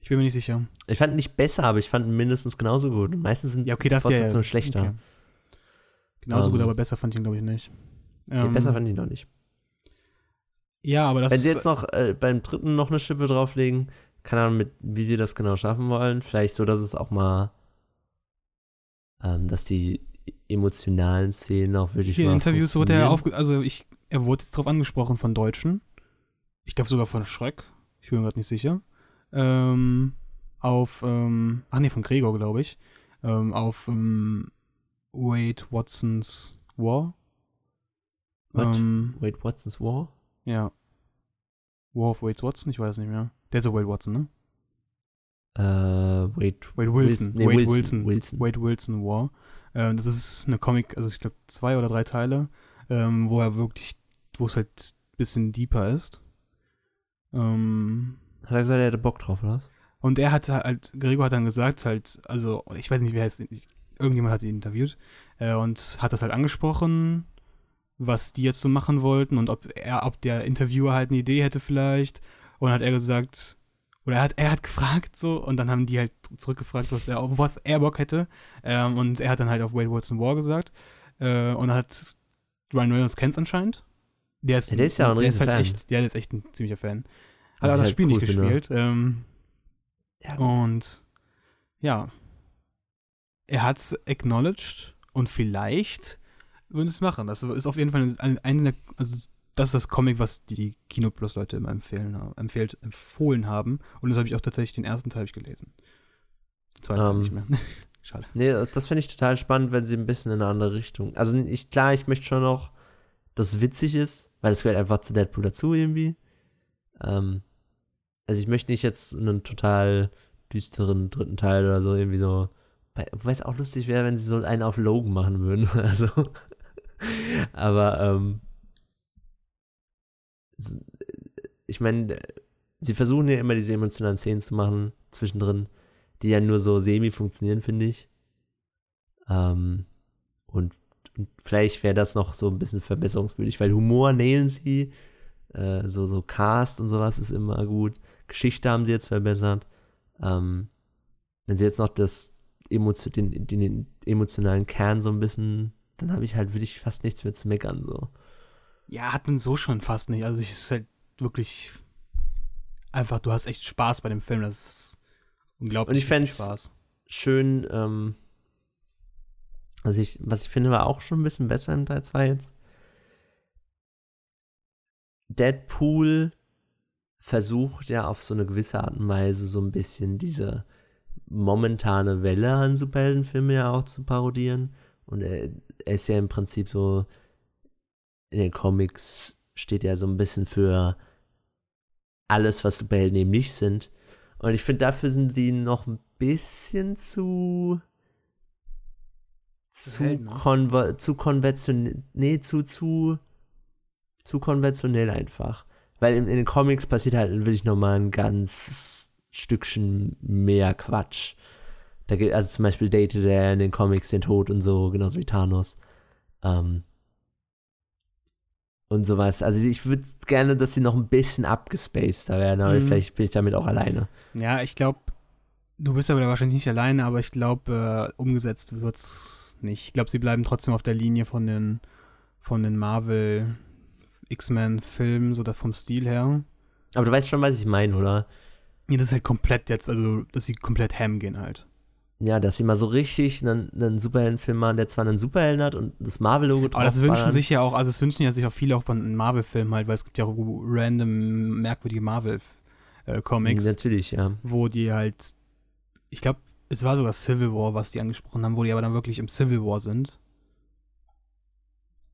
Speaker 1: Ich bin mir nicht sicher.
Speaker 2: Ich fand ihn nicht besser, aber ich fand ihn mindestens genauso gut. Meistens sind
Speaker 1: Ja, okay, das ja.
Speaker 2: Fortsetzungen
Speaker 1: ja.
Speaker 2: schlechter.
Speaker 1: Okay. Genauso gut,
Speaker 2: Ähm,
Speaker 1: aber besser fand ich ihn, glaube ich, nicht.
Speaker 2: Nee,
Speaker 1: Ähm,
Speaker 2: besser fand ich ihn noch nicht.
Speaker 1: Ja, aber das
Speaker 2: Wenn sie jetzt noch äh, beim dritten noch eine Schippe drauflegen, keine Ahnung, mit, wie sie das genau schaffen wollen. Vielleicht so, dass es auch mal, ähm, dass die emotionalen Szenen auch wirklich
Speaker 1: Hier in Interviews wurde er aufge also ich, er wurde jetzt drauf angesprochen von Deutschen. Ich glaube sogar von Schreck. Ich bin mir gerade nicht sicher. Ähm, auf, ähm, ach nee, von Gregor, glaube ich. Ähm, auf ähm, Wade Watsons War.
Speaker 2: What?
Speaker 1: Ähm,
Speaker 2: Wait, Watson's War?
Speaker 1: Ja. War of Wade Watson, ich weiß nicht mehr. Der ist ja Wade Watson, ne?
Speaker 2: Äh, Wade,
Speaker 1: Wade Wilson.
Speaker 2: nee,
Speaker 1: Wade
Speaker 2: Wilson,
Speaker 1: Wilson.
Speaker 2: Wilson.
Speaker 1: Wade Wilson War. Äh, das ist eine Comic, also ich glaube zwei oder drei Teile, ähm, wo er wirklich, wo es halt ein bisschen deeper ist. Ähm,
Speaker 2: Hat er gesagt, er hätte Bock drauf, oder? was?
Speaker 1: und er hat halt, Gregor hat dann gesagt, halt, also, ich weiß nicht, wer heißt, irgendjemand hat ihn interviewt äh, und hat das halt angesprochen, was die jetzt so machen wollten und ob er, ob der Interviewer halt eine Idee hätte vielleicht. Und hat er gesagt, oder er hat, er hat gefragt so und dann haben die halt zurückgefragt, was er, auf was er Bock hätte. Ähm, und er hat dann halt auf Wade Wilson War gesagt. Äh, und dann hat Ryan Reynolds kennt's anscheinend. Der ist,
Speaker 2: Ja, der ist ja auch ein
Speaker 1: der ist halt
Speaker 2: Riesenfan.
Speaker 1: echt, der ist echt ein ziemlicher Fan. Hat
Speaker 2: ich
Speaker 1: das
Speaker 2: halt
Speaker 1: Spiel
Speaker 2: cool
Speaker 1: nicht gespielt. Ähm,
Speaker 2: Ja.
Speaker 1: und ja, er hat's acknowledged und vielleicht würden sie es machen. Das ist auf jeden Fall ein, ein, also das ist das Comic, was die Kino Plus Leute immer empfehlen, empfehlt, empfohlen haben. Und das habe ich auch tatsächlich den ersten Teil gelesen. Den zweiten Teil
Speaker 2: Ähm,
Speaker 1: nicht mehr. Schade.
Speaker 2: Nee, das finde ich total spannend, wenn sie ein bisschen in eine andere Richtung. Also ich, klar, ich möchte schon noch, dass es witzig ist, weil es gehört einfach zu Deadpool dazu irgendwie. Ähm, also ich möchte nicht jetzt einen total düsteren dritten Teil oder so irgendwie so. Weil- Wobei es auch lustig wäre, wenn sie so einen auf Logan machen würden. Also. Aber ähm, ich meine, sie versuchen ja immer diese emotionalen Szenen zu machen zwischendrin, die ja nur so semi funktionieren, finde ich. Ähm, und, und vielleicht wäre das noch so ein bisschen verbesserungswürdig, weil Humor nailen sie, äh, so, so Cast und sowas ist immer gut. Geschichte haben sie jetzt verbessert. Ähm, wenn sie jetzt noch das Emotio den, den, den emotionalen Kern so ein bisschen, dann habe ich halt wirklich fast nichts mehr zu meckern. So.
Speaker 1: Ja, hat man so schon fast nicht. Also es ist halt wirklich einfach, du hast echt Spaß bei dem Film. Das ist unglaublich
Speaker 2: Und ich fänd's-
Speaker 1: Spaß.
Speaker 2: Schön, ähm, was ich, was ich finde, war auch schon ein bisschen besser im Teil 2 jetzt. Deadpool versucht ja auf so eine gewisse Art und Weise so ein bisschen diese momentane Welle an Superheldenfilmen ja auch zu parodieren. Und er, er ist ja im Prinzip so, in den Comics steht er so ein bisschen für alles, was Superhelden eben nicht sind. Und ich finde, dafür sind die noch ein bisschen zu zu,
Speaker 1: heldenhaft?
Speaker 2: konver zu konventionell, nee, zu, zu, zu konventionell einfach. Weil in, in den Comics passiert halt wirklich nochmal ein ganz Stückchen mehr Quatsch. Da geht, also zum Beispiel datet er in den Comics den Tod und so, genauso wie Thanos. Ähm, und sowas. Also ich würde gerne, dass sie noch ein bisschen abgespaceder werden, aber
Speaker 1: Mhm.
Speaker 2: vielleicht bin ich damit auch alleine.
Speaker 1: Ja, ich glaube, du bist aber da wahrscheinlich nicht alleine, aber ich glaube, äh, umgesetzt wird's nicht. Ich glaube, sie bleiben trotzdem auf der Linie von den, von den Marvel X-Men-Filmen, so da vom Stil her.
Speaker 2: Aber du weißt schon, was ich meine, oder?
Speaker 1: Ja, das ist halt komplett jetzt, also, dass sie komplett ham gehen halt.
Speaker 2: Ja, dass sie mal so richtig einen, einen Superheldenfilm machen, der zwar einen Superhelden hat und das Marvel-Logo
Speaker 1: Aber das wünschen sich ja auch, also es wünschen ja sich auch viele auch bei einem Marvel-Film halt, weil es gibt ja auch random, merkwürdige Marvel-Comics,
Speaker 2: Natürlich, ja.
Speaker 1: wo die halt, ich glaube, es war sogar Civil War, was die angesprochen haben, wo die aber dann wirklich im Civil War sind.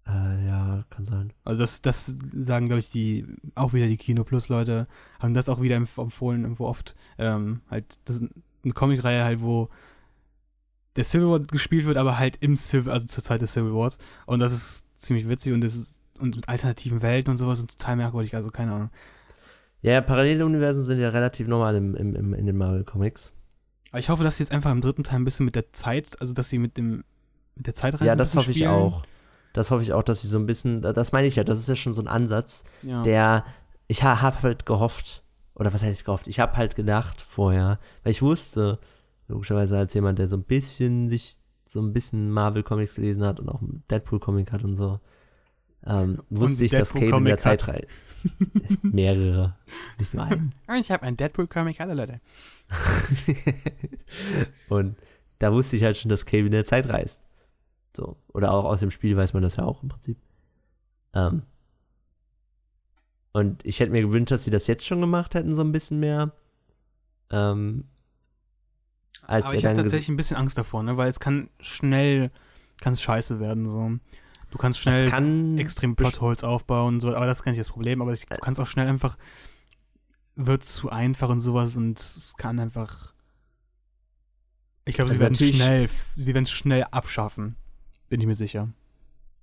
Speaker 2: Äh, ja, kann sein.
Speaker 1: Also das, das sagen, glaube ich, die, auch wieder die Kino Plus Leute, haben das auch wieder empf- empfohlen, irgendwo oft. Ähm, halt, das ist eine Comicreihe halt, wo der Civil War gespielt wird, aber halt im Civil, also zur Zeit des Civil Wars. Und das ist ziemlich witzig und das ist, und mit alternativen Welten und sowas und total merkwürdig, also keine Ahnung.
Speaker 2: Ja, ja, parallele Universen sind ja relativ normal im, im, im, in den Marvel-Comics.
Speaker 1: Aber ich hoffe, dass sie jetzt einfach im dritten Teil ein bisschen mit der Zeit, also dass sie mit dem, mit der Zeitreise
Speaker 2: Ja, das hoffe ich
Speaker 1: spielen.
Speaker 2: auch. Das hoffe ich auch, dass sie so ein bisschen, das meine ich ja, das ist ja schon so ein Ansatz,
Speaker 1: Ja.
Speaker 2: der, ich ha, habe halt gehofft, oder was heißt gehofft, ich habe halt gedacht vorher, weil ich wusste, logischerweise als jemand, der so ein bisschen sich, so ein bisschen Marvel-Comics gelesen hat und auch einen Deadpool-Comic hat und so, ähm, wusste ich, dass Cable in der. Zeit reist. Mehrere, nicht nur einen.
Speaker 1: Ich habe einen Deadpool-Comic, hallo Leute.
Speaker 2: und da wusste ich halt schon, dass Cable in der Zeit reist. So. Oder auch aus dem Spiel weiß man das ja auch im Prinzip. Ähm. Und ich hätte mir gewünscht, dass sie das jetzt schon gemacht hätten, so ein bisschen mehr. Ähm. Als
Speaker 1: Aber
Speaker 2: er
Speaker 1: ich habe tatsächlich ein bisschen Angst davor, ne? Weil es kann schnell, kann es scheiße werden, so. Du kannst schnell
Speaker 2: kann
Speaker 1: extrem Plotholes aufbauen und so, aber das ist gar nicht das Problem, aber ich, du kannst auch schnell einfach, wird zu einfach und sowas und es kann einfach, Ich glaube, sie
Speaker 2: Also
Speaker 1: werden es
Speaker 2: natürlich-
Speaker 1: schnell, sie werden es schnell abschaffen. Bin ich mir sicher.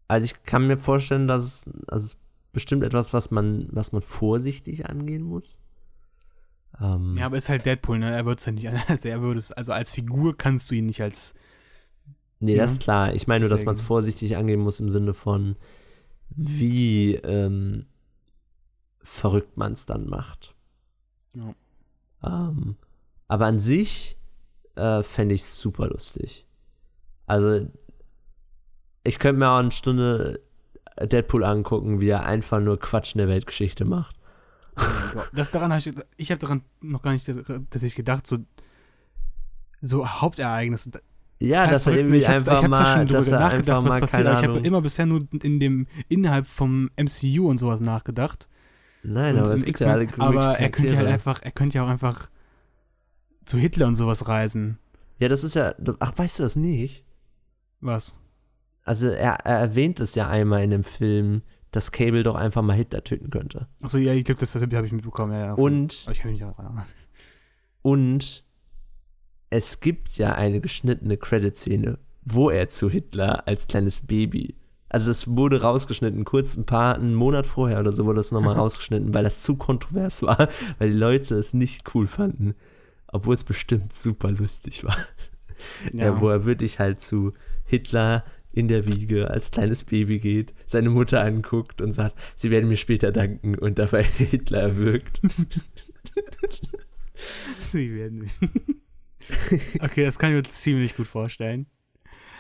Speaker 2: Also ich kann mir vorstellen, dass es, also es ist bestimmt etwas, was man, was man vorsichtig angehen muss. Ähm,
Speaker 1: Ja, aber ist halt Deadpool, ne? Er wird es ja nicht, also er würde es, also als Figur kannst du ihn nicht als,
Speaker 2: nee, das
Speaker 1: ja.
Speaker 2: ist klar. Ich meine nur, dass man es vorsichtig angehen muss im Sinne von, wie ähm, verrückt man es dann macht.
Speaker 1: Ja.
Speaker 2: Ähm, aber an sich äh, fände ich es super lustig. Also, ich könnte mir auch eine Stunde Deadpool angucken, wie er einfach nur Quatsch in der Weltgeschichte macht.
Speaker 1: Das daran habe ich, ich habe daran noch gar nicht tatsächlich gedacht, so, so Hauptereignisse.
Speaker 2: Ja, dass er
Speaker 1: verrückt.
Speaker 2: irgendwie
Speaker 1: ich hab,
Speaker 2: einfach
Speaker 1: ich hab
Speaker 2: mal,
Speaker 1: schon
Speaker 2: dass
Speaker 1: drüber
Speaker 2: er
Speaker 1: nachgedacht,
Speaker 2: einfach
Speaker 1: was
Speaker 2: mal,
Speaker 1: passiert, aber ich habe immer bisher nur in dem, innerhalb vom MCU und sowas nachgedacht.
Speaker 2: Nein, aber es gibt ja alle
Speaker 1: aber er könnte ja halt einfach, er könnte ja auch einfach zu Hitler und sowas reisen.
Speaker 2: Ja, das ist ja. Ach, weißt du das nicht?
Speaker 1: Was?
Speaker 2: Also, er, er erwähnt es ja einmal in dem Film, dass Cable doch einfach mal Hitler töten könnte.
Speaker 1: Achso, ja, ich glaube, das, das habe ich mitbekommen. Ja, ja,
Speaker 2: Und, und es gibt ja eine geschnittene Credit-Szene, wo er zu Hitler als kleines Baby. Also, es wurde rausgeschnitten, kurz ein paar, einen Monat vorher oder so wurde es nochmal rausgeschnitten, weil das zu kontrovers war, weil die Leute es nicht cool fanden. Obwohl es bestimmt super lustig war. Ja. wo er wirklich halt zu Hitler in der Wiege als kleines Baby geht, seine Mutter anguckt und sagt, sie werden mir später danken und dabei Hitler erwürgt.
Speaker 1: Sie werden mich. okay, das kann ich mir ziemlich gut vorstellen.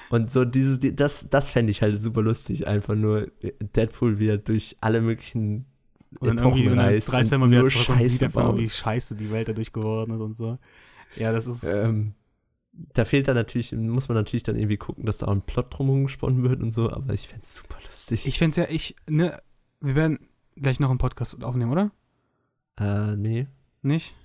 Speaker 2: Und so dieses, die- das, das fände ich halt super lustig, einfach nur Deadpool wieder durch alle möglichen
Speaker 1: Und dann irgendwie
Speaker 2: reist
Speaker 1: er mal wieder zurück und sieht
Speaker 2: Scheiße
Speaker 1: einfach nur, wie scheiße die Welt dadurch geworden ist und so. Ja, das ist.
Speaker 2: Ähm, da fehlt dann natürlich, muss man natürlich dann irgendwie gucken, dass da auch ein Plot drumherum gesponnen wird und so, aber ich fände es super lustig.
Speaker 1: ich fände es ja, ich, ne, wir werden gleich noch einen Podcast aufnehmen, oder?
Speaker 2: äh, nee.
Speaker 1: Nicht?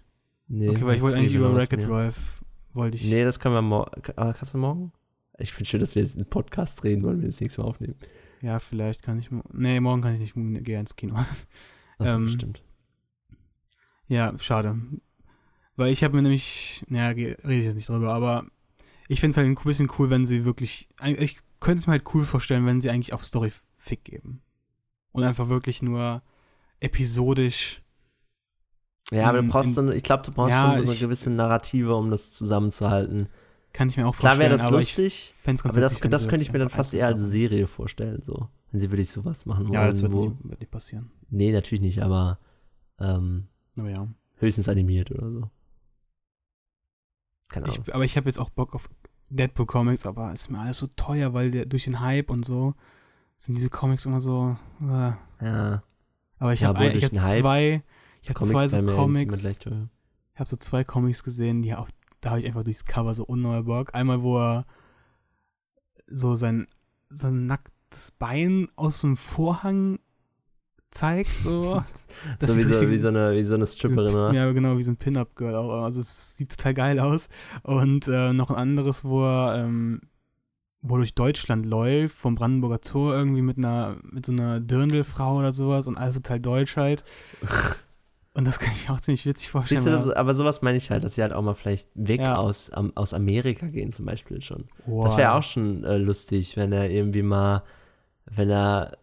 Speaker 2: Nee,
Speaker 1: okay, weil ich wollte eigentlich über Racket. Drive, wollte ich.
Speaker 2: Nee, das können wir morgen. Aber kannst du morgen? Ich finde schön, dass wir jetzt einen Podcast reden, wollen wir das nächste Mal aufnehmen.
Speaker 1: Ja, vielleicht kann ich. Nee, morgen kann ich nicht, gehe ins Kino.
Speaker 2: Das
Speaker 1: Ähm,
Speaker 2: stimmt.
Speaker 1: Ja, schade. Weil ich habe mir nämlich, naja, rede ich jetzt nicht drüber, aber ich finde es halt ein bisschen cool, wenn sie wirklich, ich könnte es mir halt cool vorstellen, wenn sie eigentlich auf Story Fick geben. Und einfach wirklich nur episodisch.
Speaker 2: Ja, aber du brauchst so ich glaube, du brauchst
Speaker 1: Ja,
Speaker 2: schon so eine gewisse Narrative, um das zusammenzuhalten.
Speaker 1: Kann ich mir auch
Speaker 2: Klar
Speaker 1: vorstellen.
Speaker 2: wäre das
Speaker 1: aber
Speaker 2: lustig, aber das,
Speaker 1: wenn
Speaker 2: das
Speaker 1: sie
Speaker 2: könnte ich mir dann fast eher als. Serie vorstellen, so. Wenn sie wirklich sowas machen wollen.
Speaker 1: Ja, das wird
Speaker 2: wo,
Speaker 1: nicht, wird nicht passieren.
Speaker 2: Nee, natürlich nicht, aber ähm,
Speaker 1: Aber ja.
Speaker 2: höchstens animiert oder so. Keine Ahnung.
Speaker 1: Ich, aber ich habe jetzt auch Bock auf Deadpool Comics, aber ist mir alles so teuer, weil der, durch den Hype und so sind diese Comics immer so. Äh.
Speaker 2: ja,
Speaker 1: Aber ich
Speaker 2: Ja,
Speaker 1: habe hab zwei, ich habe zwei so Comics. Ich habe so zwei Comics gesehen, die auf, da habe ich einfach durchs Cover so unneuer Bock. Einmal, wo er so sein, sein nacktes Bein aus dem Vorhang zeigt, so. Das
Speaker 2: so wie
Speaker 1: sieht
Speaker 2: so,
Speaker 1: richtig-
Speaker 2: wie, so eine, wie so eine Stripperin was?
Speaker 1: Ja, genau, wie so ein Pin-Up-Girl auch. Also es sieht total geil aus. Und äh, noch ein anderes, wo er ähm, wo durch Deutschland läuft, vom Brandenburger Tor irgendwie mit einer, mit so einer Dirndlfrau oder sowas und alles total deutsch halt. Und das kann ich mir auch ziemlich witzig vorstellen.
Speaker 2: Du, das, aber sowas meine ich halt, dass sie halt auch mal vielleicht weg
Speaker 1: Ja.
Speaker 2: aus, am, aus Amerika gehen zum Beispiel schon.
Speaker 1: Wow.
Speaker 2: Das wäre auch schon äh, lustig, wenn er irgendwie mal, wenn er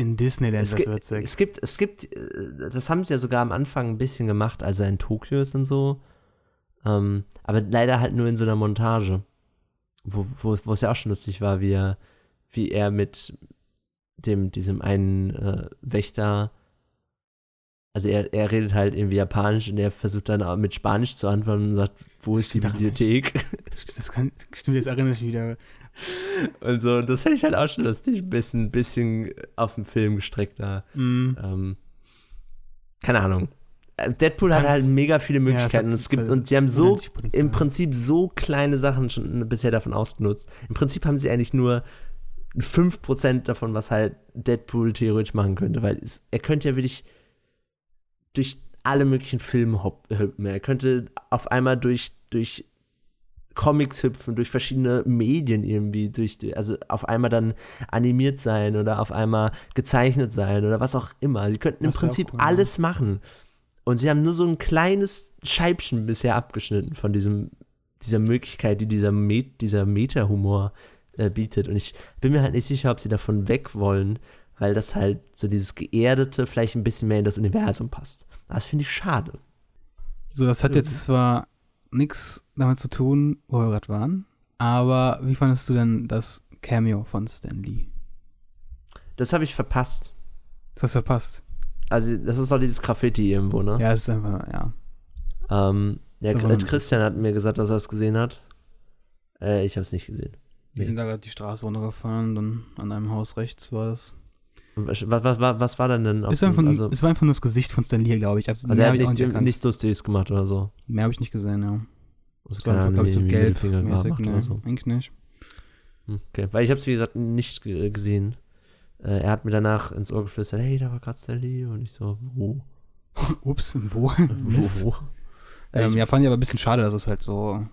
Speaker 1: In Disneyland,
Speaker 2: es,
Speaker 1: das
Speaker 2: gi-
Speaker 1: wird sick.
Speaker 2: es gibt, es gibt, äh, das haben sie ja sogar am Anfang ein bisschen gemacht, als er in Tokio ist und so. Ähm, aber leider halt nur in so einer Montage. Wo, wo, wo es ja auch schon lustig war, wie er, wie er mit dem, diesem einen äh, Wächter, also er, er redet halt irgendwie Japanisch und er versucht dann auch mit Spanisch zu antworten und sagt, wo ist die
Speaker 1: Stimmt nicht.
Speaker 2: Bibliothek?
Speaker 1: Das kann, stimmt, jetzt erinnere ich mich wieder.
Speaker 2: Und so, das fände ich halt auch schon lustig, ein bisschen, bisschen auf den Film gestreckter.
Speaker 1: Mm,
Speaker 2: Ähm, keine Ahnung. Äh, Deadpool hat
Speaker 1: Kannst-
Speaker 2: halt mega viele
Speaker 1: ja,
Speaker 2: Möglichkeiten.
Speaker 1: hat-
Speaker 2: und, es gibt,
Speaker 1: hat
Speaker 2: und sie haben so im Prinzip so kleine Sachen schon bisher davon ausgenutzt. Im Prinzip haben sie eigentlich nur 5% davon, was halt Deadpool theoretisch machen könnte, weil es, er könnte ja wirklich durch alle möglichen Filme hop- hüpfen. Er könnte auf einmal durch, durch Comics hüpfen, durch verschiedene Medien irgendwie, durch, die- also auf einmal dann animiert sein oder auf einmal gezeichnet sein oder was auch immer. Sie könnten im Prinzip
Speaker 1: cool,
Speaker 2: alles machen. Und sie haben nur so ein kleines Scheibchen bisher abgeschnitten von diesem dieser Möglichkeit, die dieser, Met, dieser Meta-Humor äh, bietet. Und ich bin mir halt nicht sicher, ob sie davon weg wollen, weil das halt so dieses Geerdete vielleicht ein bisschen mehr in das Universum passt. Das finde ich schade.
Speaker 1: So, das hat jetzt zwar nichts damit zu tun, wo wir gerade waren, aber wie fandest du denn das Cameo von Stan Lee?
Speaker 2: Das habe ich verpasst.
Speaker 1: Das hast du verpasst.
Speaker 2: Also, das ist auch dieses Graffiti irgendwo, ne?
Speaker 1: Ja, es ist einfach, ja.
Speaker 2: Ähm, ja,
Speaker 1: Das
Speaker 2: Christian hat mir gesagt, dass er es gesehen hat. Äh, ich habe es nicht gesehen.
Speaker 1: Die sind da gerade die Straße runtergefahren, dann an einem Haus rechts war es.
Speaker 2: Was, was, was, war denn denn?
Speaker 1: Es war,
Speaker 2: dem-
Speaker 1: einfach,
Speaker 2: also,
Speaker 1: es war einfach nur das Gesicht von Stan Lee, glaube ich. Hab's-
Speaker 2: also er hat nicht,
Speaker 1: nicht
Speaker 2: nichts Lustiges gemacht oder so.
Speaker 1: Mehr habe ich nicht gesehen, ja.
Speaker 2: Das
Speaker 1: Das war einfach, glaube ich, so gelb-mäßig. Nee,
Speaker 2: oder so.
Speaker 1: eigentlich nicht.
Speaker 2: Okay, weil ich habe es wie gesagt nicht ge- gesehen. Äh, er hat mir danach ins Ohr geflüstert, hey, da war gerade Stanley und ich so, wo?
Speaker 1: Ups, wo? Mist.
Speaker 2: wo?
Speaker 1: Ähm,
Speaker 2: Ich-
Speaker 1: ja, fand ich aber ein bisschen schade, dass es halt so.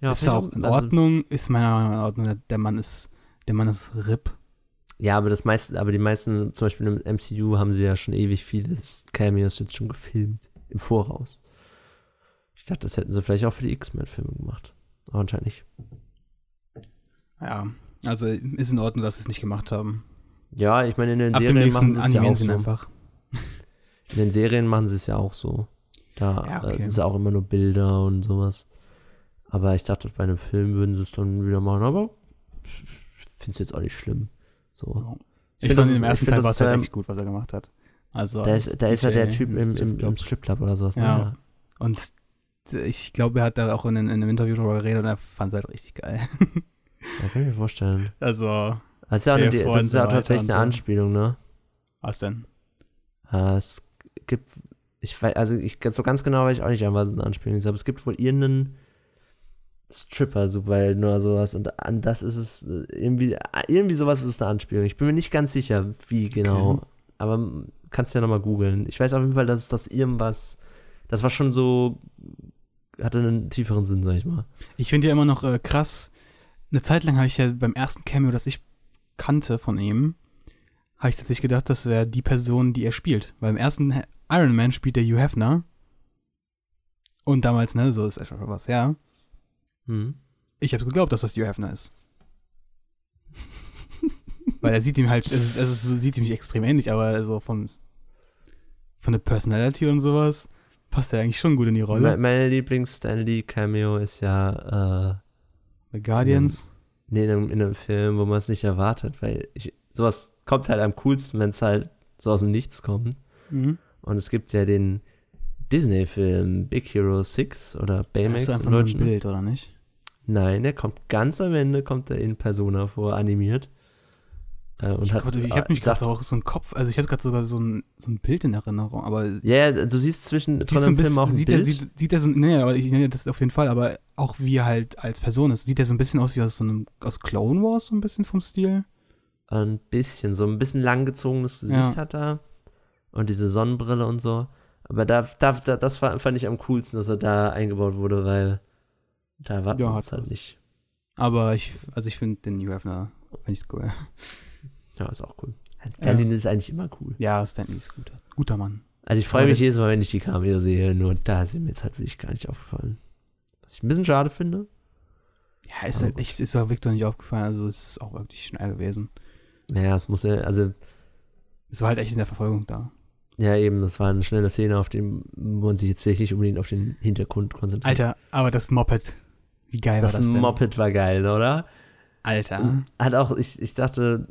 Speaker 2: ja,
Speaker 1: ist auch in
Speaker 2: also-
Speaker 1: Ordnung, ist meiner Meinung nach in Ordnung. Der Mann ist, der Mann ist RIP.
Speaker 2: Ja, aber das meiste, aber die meisten, zum Beispiel im MCU, haben sie ja schon ewig viele Cameos jetzt schon gefilmt. Im Voraus. Ich dachte, das hätten sie vielleicht auch für die X-Men-Filme gemacht. Aber anscheinend nicht.
Speaker 1: Ja, also ist in Ordnung, dass sie es nicht gemacht haben.
Speaker 2: Ja, ich meine, in den
Speaker 1: Ab
Speaker 2: Serien machen sie es ja auch so.
Speaker 1: einfach.
Speaker 2: In den Serien machen sie es ja auch so. Da
Speaker 1: Ja,
Speaker 2: äh,
Speaker 1: okay.
Speaker 2: sind es auch immer nur Bilder und sowas. Aber ich dachte, bei einem Film würden sie es dann wieder machen. Aber ich finde es jetzt auch nicht schlimm. So.
Speaker 1: Ich,
Speaker 2: find,
Speaker 1: fand
Speaker 2: das
Speaker 1: dem ersten
Speaker 2: ich
Speaker 1: Teil war es halt
Speaker 2: ähm,
Speaker 1: echt gut, was er gemacht hat. Also
Speaker 2: Da ist, da ist ja der Typ im, im, im
Speaker 1: Stripclub.
Speaker 2: Stripclub oder sowas.
Speaker 1: Ja.
Speaker 2: Ne?
Speaker 1: Und ich glaube, er hat da auch in, in einem Interview darüber geredet und er fand es halt richtig geil.
Speaker 2: Ja, kann ich mir vorstellen.
Speaker 1: Also,
Speaker 2: Das ist ja,
Speaker 1: vor
Speaker 2: das ist ja tatsächlich eine. Anspielung, ne?
Speaker 1: was denn?
Speaker 2: Äh, es gibt, ich weiß, also ich so ganz genau weiß ich auch nicht, an was es eine Anspielung ist, aber es gibt wohl irgendeinen Stripper, so weil nur sowas und an das ist es äh, irgendwie, irgendwie sowas ist eine Anspielung. Ich bin mir nicht ganz sicher, wie genau,
Speaker 1: Okay.
Speaker 2: aber kannst du ja nochmal googeln. Ich weiß auf jeden Fall, dass das irgendwas, das war schon so, hatte einen tieferen Sinn, sag ich mal.
Speaker 1: Ich finde ja immer noch äh, krass, eine Zeit lang habe ich ja beim ersten Cameo, das ich kannte von ihm, habe ich tatsächlich gedacht, das wäre die Person, die er spielt. Weil im ersten Iron Man spielt der Hugh Hefner. Und damals, ne, so ist schon was, ja.
Speaker 2: Hm.
Speaker 1: Ich habe geglaubt, dass das Hugh Hefner ist. Weil er sieht ihm halt, es, ist, es ist, sieht ihm nicht extrem ähnlich, aber so vom, von der Personality und sowas passt er eigentlich schon gut in die Rolle.
Speaker 2: meine Lieblings-Stan Lee-Cameo ist ja, äh,
Speaker 1: Bei Guardians.
Speaker 2: Nee, in einem, in einem Film, wo man es nicht erwartet, weil ich, sowas kommt halt am coolsten, wenn es halt so aus dem Nichts kommt.
Speaker 1: Mhm.
Speaker 2: Und es gibt ja den Disney-Film Big Hero 6 oder
Speaker 1: Das
Speaker 2: Baymax
Speaker 1: ist
Speaker 2: im
Speaker 1: einfach nur ein
Speaker 2: Deutschen.
Speaker 1: Bild, oder nicht?
Speaker 2: Nein, der kommt ganz am Ende, kommt er in Persona vor, animiert. Äh, und
Speaker 1: ich
Speaker 2: hat,
Speaker 1: ich habe mich
Speaker 2: sagt,
Speaker 1: gerade auch so einen Kopf, also ich habe gerade sogar so ein, so ein Bild in Erinnerung, aber
Speaker 2: Ja, ja, du siehst zwischen
Speaker 1: siehst
Speaker 2: von
Speaker 1: so
Speaker 2: dem
Speaker 1: ein bisschen,
Speaker 2: Film auch ein
Speaker 1: sieht,
Speaker 2: Bild.
Speaker 1: er, sieht, sieht er so, nee, aber ich nenne das auf jeden Fall, aber auch wie er halt als Person ist, sieht er so ein bisschen aus wie aus so einem, aus Clone Wars, so ein bisschen vom Stil.
Speaker 2: ein bisschen, so ein bisschen langgezogenes Gesicht
Speaker 1: Ja.
Speaker 2: hat er. Und diese Sonnenbrille und so. Aber da, da, da, das fand ich am coolsten, dass er da eingebaut wurde, weil da erwartet
Speaker 1: Ja,
Speaker 2: es halt
Speaker 1: was.
Speaker 2: nicht.
Speaker 1: Aber ich, also ich finde den Hugh Hefner, finde ich cool.
Speaker 2: Ja, ist auch cool. Stanley ist eigentlich immer cool.
Speaker 1: Ja, Stanley ist gut. Guter Mann.
Speaker 2: Also ich freue mich jedes Mal, wenn ich die Cameo sehe, nur da ist mir jetzt halt wirklich gar nicht aufgefallen. Was ich ein bisschen schade finde.
Speaker 1: Ja, ist halt echt, ist auch Victor nicht aufgefallen, also es ist auch wirklich schnell gewesen.
Speaker 2: Naja, es muss ja, also,
Speaker 1: Es war halt echt in der Verfolgung da.
Speaker 2: ja eben, das war eine schnelle Szene, auf dem man sich jetzt vielleicht nicht unbedingt auf den Hintergrund konzentriert.
Speaker 1: Alter, aber das Moped, wie geil
Speaker 2: das
Speaker 1: war das denn?
Speaker 2: Moped war geil, oder?
Speaker 1: Alter.
Speaker 2: Hat auch, ich, ich dachte,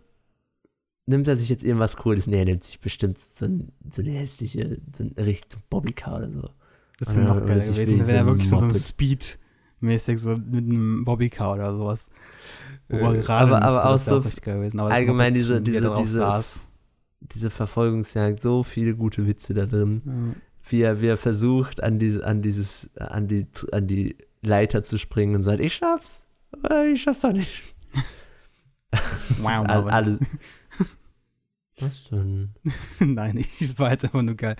Speaker 2: nimmt er sich jetzt irgendwas Cooles? Nee, er nimmt sich bestimmt so, ein, so eine hässliche, so eine Richtung Bobbycar oder so.
Speaker 1: Das ist
Speaker 2: Ja,
Speaker 1: noch
Speaker 2: das ist
Speaker 1: gewesen, wenn er
Speaker 2: so ein
Speaker 1: wirklich so, so einem
Speaker 2: Moped.
Speaker 1: Speed-mäßig so mit einem Bobbycar oder sowas. Wo
Speaker 2: Äh,
Speaker 1: er gerade
Speaker 2: aber- aber auch
Speaker 1: das
Speaker 2: so
Speaker 1: richtig geil gewesen. Aber das
Speaker 2: allgemein diese- diese- diese-
Speaker 1: saß.
Speaker 2: Diese Verfolgungsjagd, so viele gute Witze da drin.
Speaker 1: Ja.
Speaker 2: Wie er, wie er versucht, an, diese, an, dieses, an, die, an die Leiter zu springen und sagt, ich schaff's. Aber ich schaff's doch nicht.
Speaker 1: Wow,
Speaker 2: All,
Speaker 1: Marvin.
Speaker 2: alle. Was denn?
Speaker 1: Nein, ich war jetzt einfach nur geil.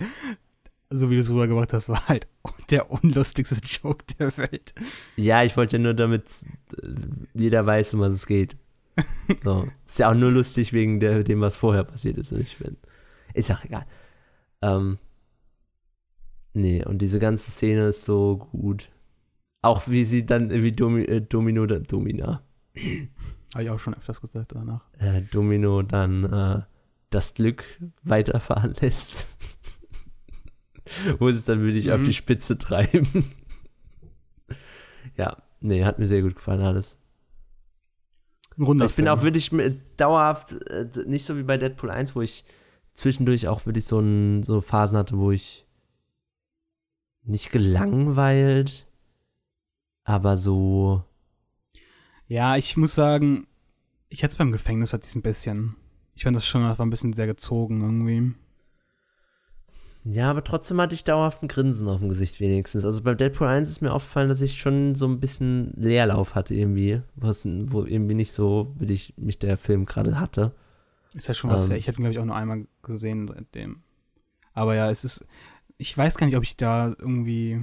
Speaker 1: So wie du es rübergebracht hast, war halt der unlustigste Joke der Welt.
Speaker 2: Ja, ich wollte nur, damit äh, jeder weiß, um was es geht. So. Ist ja auch nur lustig wegen der, dem, was vorher passiert ist. Und ich bin, ist auch egal. Ähm, nee, und diese ganze Szene ist so gut. Auch wie sie dann wie Domi, äh, Domino, Domina,
Speaker 1: Habe ich auch schon öfters gesagt danach.
Speaker 2: äh, Domino dann äh, das Glück weiterfahren lässt. Wo es dann wirklich auf
Speaker 1: Mhm.
Speaker 2: die Spitze treiben. ja, nee, hat mir sehr gut gefallen alles.
Speaker 1: Runder
Speaker 2: Ich bin auch wirklich dauerhaft, äh, nicht so wie bei Deadpool 1, wo ich zwischendurch auch wirklich so, ein, so Phasen hatte, wo ich nicht gelangweilt, aber so.
Speaker 1: Ja, ich muss sagen, ich hätte es beim Gefängnis hatte ich ein bisschen. Ich fand das schon, das war ein bisschen sehr gezogen irgendwie.
Speaker 2: Ja, aber trotzdem hatte ich dauerhaft ein Grinsen auf dem Gesicht wenigstens. Also bei Deadpool 1 ist mir aufgefallen, dass ich schon so ein bisschen Leerlauf hatte irgendwie, was, wo irgendwie nicht so, wie ich mich der Film gerade hatte.
Speaker 1: Ist ja schon was
Speaker 2: Ähm.
Speaker 1: Ich habe ihn, glaube ich, auch nur einmal gesehen seitdem. Aber ja, es ist. Ich weiß gar nicht, ob ich da irgendwie.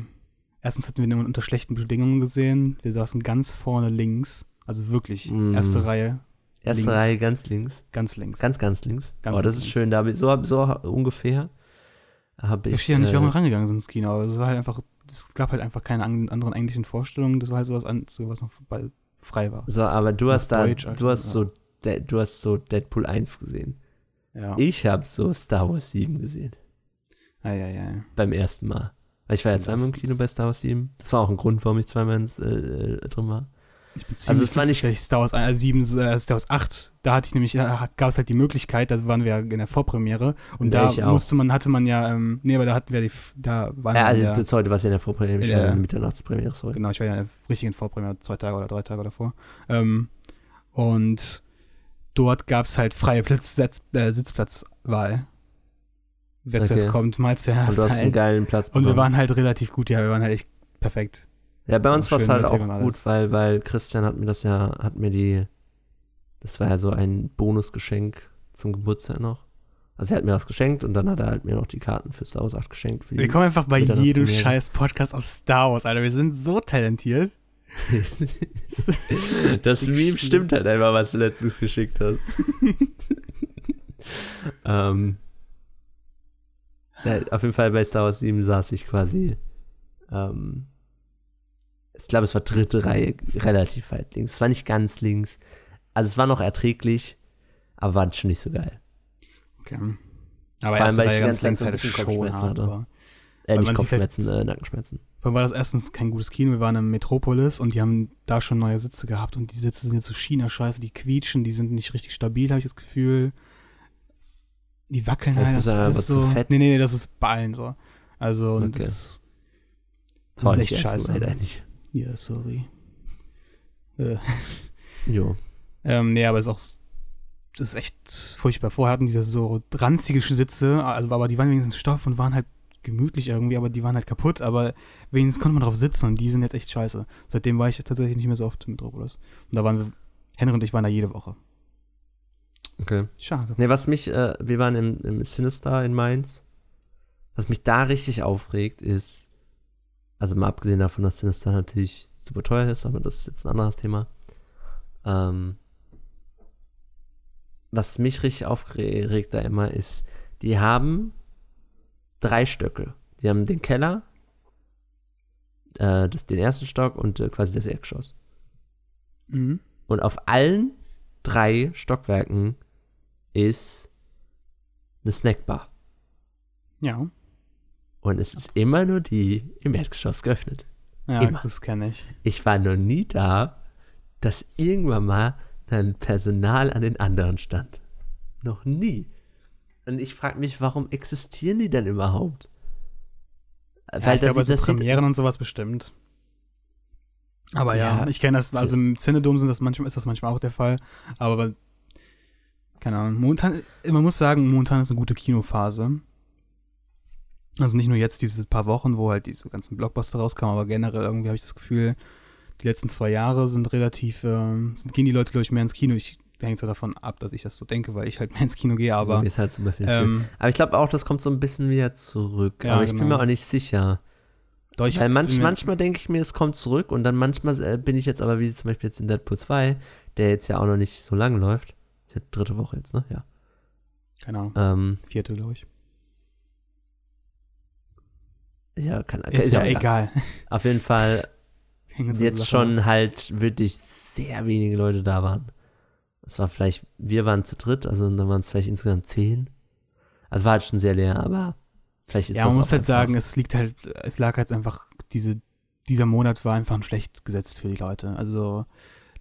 Speaker 1: Erstens hatten wir ihn unter schlechten Bedingungen gesehen. Wir saßen ganz vorne links. Also wirklich,
Speaker 2: Mm.
Speaker 1: erste Reihe,
Speaker 2: Erste
Speaker 1: Links.
Speaker 2: Reihe ganz links.
Speaker 1: ganz links.
Speaker 2: Ganz, ganz links.
Speaker 1: Ganz
Speaker 2: oh, das
Speaker 1: links.
Speaker 2: ist schön. Da hab ich, so, so ungefähr habe
Speaker 1: ich
Speaker 2: ich.
Speaker 1: verstehe ja nicht, warum
Speaker 2: äh,
Speaker 1: wir rangegangen sind ins Kino, aber es war halt einfach, es gab halt einfach keine an- anderen englischen Vorstellungen, das war halt sowas, was noch frei war.
Speaker 2: So, aber du hast da,
Speaker 1: Deutsch,
Speaker 2: du hast
Speaker 1: ja.
Speaker 2: so, du hast so Deadpool 1 gesehen.
Speaker 1: Ja.
Speaker 2: Ich habe so Star Wars 7 gesehen.
Speaker 1: Ja, ja, ja.
Speaker 2: Beim ersten Mal. Weil ich war ja zweimal im Kino bei Star Wars 7. Das war auch ein Grund, warum ich zweimal ins, äh, äh, drin war.
Speaker 1: Ich bin
Speaker 2: Also es war nicht-
Speaker 1: ich Star Wars äh, 7, äh, Star Wars 8, da hatte ich nämlich, da gab es halt die Möglichkeit, da waren wir ja in der Vorpremiere und
Speaker 2: Ja,
Speaker 1: da
Speaker 2: ich auch.
Speaker 1: musste man, hatte man ja, ähm, nee, aber da hatten wir die, da waren
Speaker 2: Ja,
Speaker 1: wir
Speaker 2: also
Speaker 1: ja,
Speaker 2: das heute war es ja in der Vorpremiere, ich
Speaker 1: Ja.
Speaker 2: war in der Mitternachtspremiere, sorry.
Speaker 1: genau, ich war ja in der richtigen Vorpremiere, zwei Tage oder drei Tage davor. Ähm, und dort gab es halt freie Platz, äh, Sitzplatzwahl. Wer
Speaker 2: Okay.
Speaker 1: zuerst kommt, mal zuerst.
Speaker 2: Und du hast einen
Speaker 1: halt.
Speaker 2: geilen Platz
Speaker 1: Und wir
Speaker 2: bekommen.
Speaker 1: waren halt relativ gut, ja, wir waren halt echt perfekt.
Speaker 2: Ja, bei uns war es halt auch gut, weil, weil Christian hat mir das ja, hat mir die, das war ja so ein Bonusgeschenk zum Geburtstag noch. Also er hat mir was geschenkt und dann hat er halt mir noch die Karten für Star Wars 8 geschenkt.
Speaker 1: Wir kommen einfach bei jedem scheiß Podcast auf Star Wars, Alter. Wir sind so talentiert.
Speaker 2: das Meme stimmt halt einfach, was du letztens geschickt hast. ähm, ja, auf jeden Fall bei Star Wars 7 saß ich quasi, ähm, ich glaube, es war dritte Reihe, relativ weit links. Es war nicht ganz links. Also es war noch erträglich, aber war schon nicht so geil.
Speaker 1: Okay. Aber
Speaker 2: Vor allem, weil ich die ganze Zeit
Speaker 1: links
Speaker 2: so ein
Speaker 1: halt
Speaker 2: bisschen Kopfschmerzen hatte.
Speaker 1: war.
Speaker 2: Äh, nicht
Speaker 1: sieht
Speaker 2: Kopfschmerzen,
Speaker 1: halt-
Speaker 2: äh, Nackenschmerzen.
Speaker 1: Vor allem war das erstens kein gutes Kino. Wir waren im Metropolis und die haben da schon neue Sitze gehabt und die Sitze sind jetzt so China-Scheiße, die quietschen, die sind nicht richtig stabil, habe ich das Gefühl. Die wackeln
Speaker 2: Vielleicht
Speaker 1: halt.
Speaker 2: ist
Speaker 1: Das ist alles
Speaker 2: aber zu
Speaker 1: so.
Speaker 2: fett.
Speaker 1: Nee, nee, nee, das ist bei allen so. Also, und
Speaker 2: Okay.
Speaker 1: das, das
Speaker 2: war
Speaker 1: ist echt scheiße. Ja, sorry. Äh.
Speaker 2: Jo.
Speaker 1: Ähm, nee, aber es ist auch, das ist echt furchtbar. Vorher hatten diese so ranzige Sitze, also, aber die waren wenigstens Stoff und waren halt gemütlich irgendwie, aber die waren halt kaputt, aber wenigstens konnte man drauf sitzen und die sind jetzt echt scheiße. Seitdem war ich tatsächlich nicht mehr so oft im Metropolis. Und da waren wir, Henry und ich waren da jede Woche.
Speaker 2: Okay.
Speaker 1: Schade.
Speaker 2: Ne, was mich, äh, wir waren im, im Sinister in Mainz. Was mich da richtig aufregt, ist, also mal abgesehen davon, dass Sinister natürlich super teuer ist, aber das ist jetzt ein anderes Thema. Ähm, was mich richtig aufregt da immer ist, die haben drei Stöcke. Die haben den Keller, äh, das, den ersten Stock und äh, quasi das Erdgeschoss.
Speaker 1: Mhm.
Speaker 2: Und auf allen drei Stockwerken ist eine Snackbar.
Speaker 1: Ja.
Speaker 2: Und es ist immer nur die im Erdgeschoss geöffnet.
Speaker 1: Ja,
Speaker 2: Immer.
Speaker 1: das kenne ich.
Speaker 2: Ich war noch nie da, dass irgendwann mal ein Personal an den anderen stand. Noch nie. Und ich frage mich, warum existieren die denn überhaupt?
Speaker 1: Ja, ich glaube,
Speaker 2: das,
Speaker 1: also Premieren und sowas bestimmt. Aber ja,
Speaker 2: Ja.
Speaker 1: ich kenne das, also im Cinedom sind das manchmal, ist das manchmal auch der Fall, aber keine Ahnung, momentan, man muss sagen, momentan ist eine gute Kinophase. Also nicht nur jetzt diese paar Wochen, wo halt diese ganzen Blockbuster rauskamen, aber generell irgendwie habe ich das Gefühl, die letzten zwei Jahre sind relativ, ähm, sind, gehen die Leute, glaube ich, mehr ins Kino. Ich hängt so davon ab, dass ich das so denke, weil ich halt mehr ins Kino gehe, aber
Speaker 2: mir ist halt so differenziert.
Speaker 1: ähm,
Speaker 2: Aber ich glaube auch, das kommt so ein bisschen wieder zurück.
Speaker 1: Ja,
Speaker 2: aber ich bin
Speaker 1: genau.
Speaker 2: mir auch nicht sicher.
Speaker 1: doch,
Speaker 2: Weil manch,
Speaker 1: bin
Speaker 2: manchmal denke ich mir, es kommt zurück und dann manchmal äh, bin ich jetzt aber wie zum Beispiel jetzt in Deadpool 2, der jetzt ja auch noch nicht so lange läuft. Ist ja dritte Woche jetzt, ne? Ja.
Speaker 1: keine Ahnung,
Speaker 2: Ähm,
Speaker 1: vierte, glaube ich.
Speaker 2: ja, kann,
Speaker 1: Ist
Speaker 2: ist
Speaker 1: ja
Speaker 2: auch
Speaker 1: egal.
Speaker 2: Auf jeden Fall jetzt schon halt wirklich sehr wenige Leute da waren. Es war vielleicht, wir waren zu dritt, also dann waren es vielleicht insgesamt zehn. Also war halt schon sehr leer, aber vielleicht ist
Speaker 1: Ja, man muss halt sagen, es liegt halt, es lag halt einfach, diese, dieser Monat war einfach schlecht gesetzt für die Leute. Also,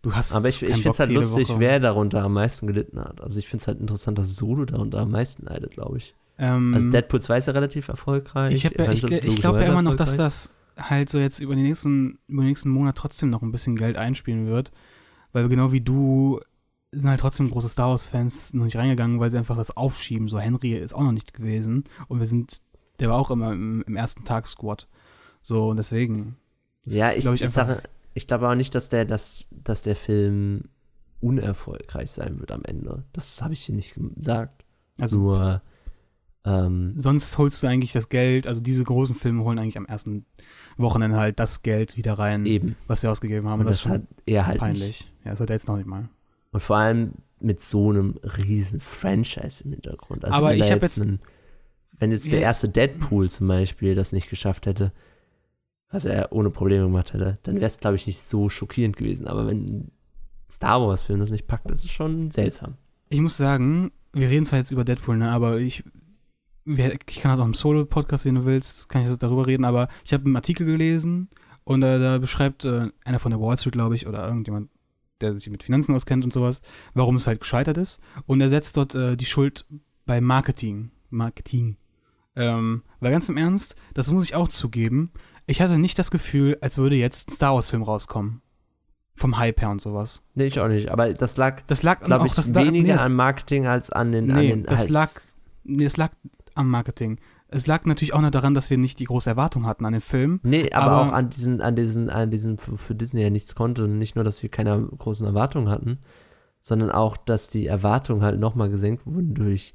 Speaker 1: du hast.
Speaker 2: Aber ich, ich finde es halt lustig,
Speaker 1: Woche.
Speaker 2: wer darunter am meisten gelitten hat. Also ich finde es halt interessant, dass Solo darunter am meisten leidet, glaube ich.
Speaker 1: Ähm,
Speaker 2: Also Deadpool 2 ist ja relativ erfolgreich.
Speaker 1: ich, ja, ich, ich glaube ja immer noch, dass das halt so jetzt über den nächsten, über den nächsten Monat trotzdem noch ein bisschen Geld einspielen wird. Weil genau wie du sind halt trotzdem große Star Wars-Fans noch nicht reingegangen, weil sie einfach das aufschieben. So, Henry ist auch noch nicht gewesen. Und wir sind, der war auch immer im, im ersten Tag Squad. So, und deswegen.
Speaker 2: Ja, ich,
Speaker 1: glaub
Speaker 2: ich, sage, ich glaube auch nicht, dass der, dass, dass der Film unerfolgreich sein wird am Ende. Das habe ich dir nicht gesagt.
Speaker 1: also
Speaker 2: Nur, ähm,
Speaker 1: sonst holst du eigentlich das Geld, also diese großen Filme holen eigentlich am ersten Wochenende halt das Geld wieder rein,
Speaker 2: eben.
Speaker 1: was sie ausgegeben haben.
Speaker 2: Und
Speaker 1: Und das,
Speaker 2: das,
Speaker 1: ist
Speaker 2: hat er halt
Speaker 1: peinlich.
Speaker 2: nicht.
Speaker 1: Ja, das hat er jetzt noch nicht mal.
Speaker 2: Und vor allem mit so einem riesen Franchise im Hintergrund. Also
Speaker 1: Aber ich hab jetzt-
Speaker 2: einen, wenn jetzt der erste Deadpool zum Beispiel das nicht geschafft hätte, was er ohne Probleme gemacht hätte, dann wäre es, glaube ich, nicht so schockierend gewesen. Aber wenn Star Wars-Film das nicht packt, ist es schon seltsam.
Speaker 1: Ich muss sagen, wir reden zwar jetzt über Deadpool, ne, aber ich, ich kann das auch im Solo-Podcast, wenn du willst, kann ich das darüber reden, aber ich habe einen Artikel gelesen und äh, da beschreibt äh, einer von der Wall Street, glaube ich, oder irgendjemand, der sich mit Finanzen auskennt und sowas, warum es halt gescheitert ist. Und er setzt dort äh, die Schuld bei Marketing. Marketing. Ähm, weil ganz im Ernst, das muss ich auch zugeben, ich hatte nicht das Gefühl, als würde jetzt ein Star Wars-Film rauskommen. Vom Hype her und sowas.
Speaker 2: Nee, ich auch nicht. Aber das lag,
Speaker 1: Das lag
Speaker 2: glaube ich,
Speaker 1: das
Speaker 2: weniger
Speaker 1: nee,
Speaker 2: an Marketing als an den. an
Speaker 1: Nee,
Speaker 2: den
Speaker 1: das
Speaker 2: halt,
Speaker 1: lag, nee, das lag am Marketing. Es lag natürlich auch noch daran, dass wir nicht die große Erwartung hatten an den Film.
Speaker 2: Nee, aber,
Speaker 1: aber-
Speaker 2: auch an diesen, an diesen, an diesen für, für Disney ja nichts konnte und nicht nur, dass wir keine großen Erwartungen hatten, sondern auch, dass die Erwartungen halt nochmal gesenkt wurden durch,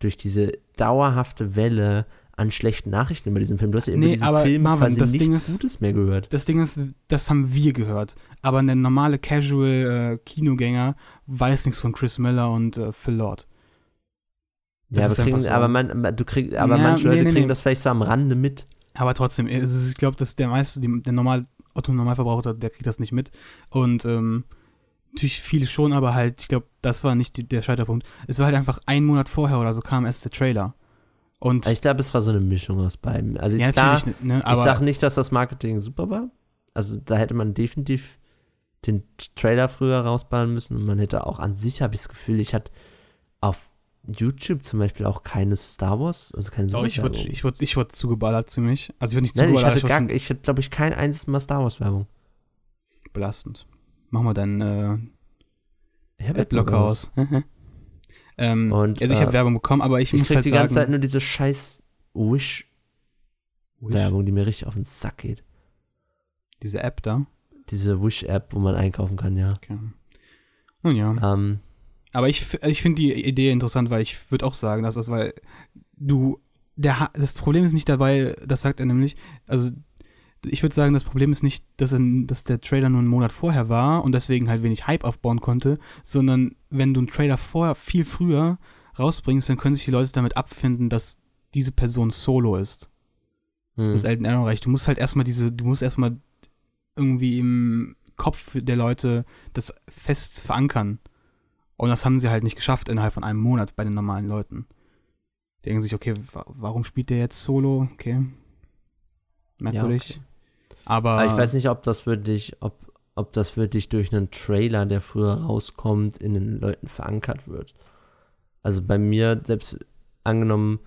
Speaker 2: durch diese dauerhafte Welle an schlechten Nachrichten über diesen Film. Du hast ja über
Speaker 1: Nee,
Speaker 2: diesen Film
Speaker 1: Marvin,
Speaker 2: quasi
Speaker 1: das
Speaker 2: nichts
Speaker 1: Ding ist-
Speaker 2: Gutes mehr gehört.
Speaker 1: Das Ding ist, das haben wir gehört. Aber ein normale Casual-Kinogänger weiß nichts von Chris Miller und äh, Phil Lord. Das
Speaker 2: Ja, aber, kriegen,
Speaker 1: so.
Speaker 2: aber, man, du krieg, aber
Speaker 1: Ja,
Speaker 2: manche Leute
Speaker 1: nee,
Speaker 2: kriegen
Speaker 1: nee.
Speaker 2: das vielleicht so am Rande mit.
Speaker 1: Aber trotzdem, ist, ich glaube, dass der meiste, die, der normal, Otto Normalverbraucher, der kriegt das nicht mit. Und ähm, natürlich viele schon, aber halt, ich glaube, das war nicht die, der Scheiterpunkt. Es war halt einfach ein Monat vorher oder so kam erst der Trailer. Und
Speaker 2: Also ich glaube, es war so eine Mischung aus beiden. Also
Speaker 1: ja, nicht, ne, aber
Speaker 2: ich sage nicht, dass das Marketing super war. Also da hätte man definitiv den Trailer früher rausbauen müssen und man hätte auch an sich, habe ich das Gefühl, ich hatte auf YouTube zum Beispiel auch keine Star Wars, also keine
Speaker 1: Doch, ich wurde ich wurde ich wurde zugeballert ziemlich. Also ich wurde nicht
Speaker 2: Nein, ich
Speaker 1: zugeballert,
Speaker 2: hatte
Speaker 1: ich
Speaker 2: gar,
Speaker 1: wurde
Speaker 2: ich hatte, glaube ich, kein einziges Mal Star Wars Werbung.
Speaker 1: belastend. Mach mal deinen äh, Adblocker aus. ähm,
Speaker 2: Und,
Speaker 1: also ich
Speaker 2: äh,
Speaker 1: habe Werbung bekommen, aber ich,
Speaker 2: Ich
Speaker 1: muss
Speaker 2: krieg
Speaker 1: halt
Speaker 2: die
Speaker 1: sagen,
Speaker 2: ganze Zeit nur diese scheiß Wish-Werbung,
Speaker 1: Wish,
Speaker 2: die mir richtig auf den Sack geht.
Speaker 1: diese App da.
Speaker 2: Diese Wish-App, wo man einkaufen kann, ja.
Speaker 1: Okay. Nun ja.
Speaker 2: Ähm,
Speaker 1: Aber ich, ich finde die Idee interessant, weil ich würde auch sagen, dass das, weil du, der, das Problem ist nicht dabei, das sagt er nämlich, also ich würde sagen, das Problem ist nicht, dass, er, dass der Trailer nur einen Monat vorher war und deswegen halt wenig Hype aufbauen konnte, sondern wenn du einen Trailer vorher viel früher rausbringst, dann können sich die Leute damit abfinden, dass diese Person Solo ist.
Speaker 2: hm.
Speaker 1: Das Elton Ehrenreich. Du musst halt erstmal diese, du musst erstmal irgendwie im Kopf der Leute das fest verankern. Und das haben sie halt nicht geschafft innerhalb von einem Monat bei den normalen Leuten. Die denken sich, okay, wa warum spielt der jetzt Solo? Okay. Merkwürdig.
Speaker 2: okay.
Speaker 1: Aber,
Speaker 2: Aber ich weiß nicht, ob das wirklich, ob, ob das wirklich durch einen Trailer, der früher rauskommt, in den Leuten verankert wird. Also bei mir, selbst angenommen,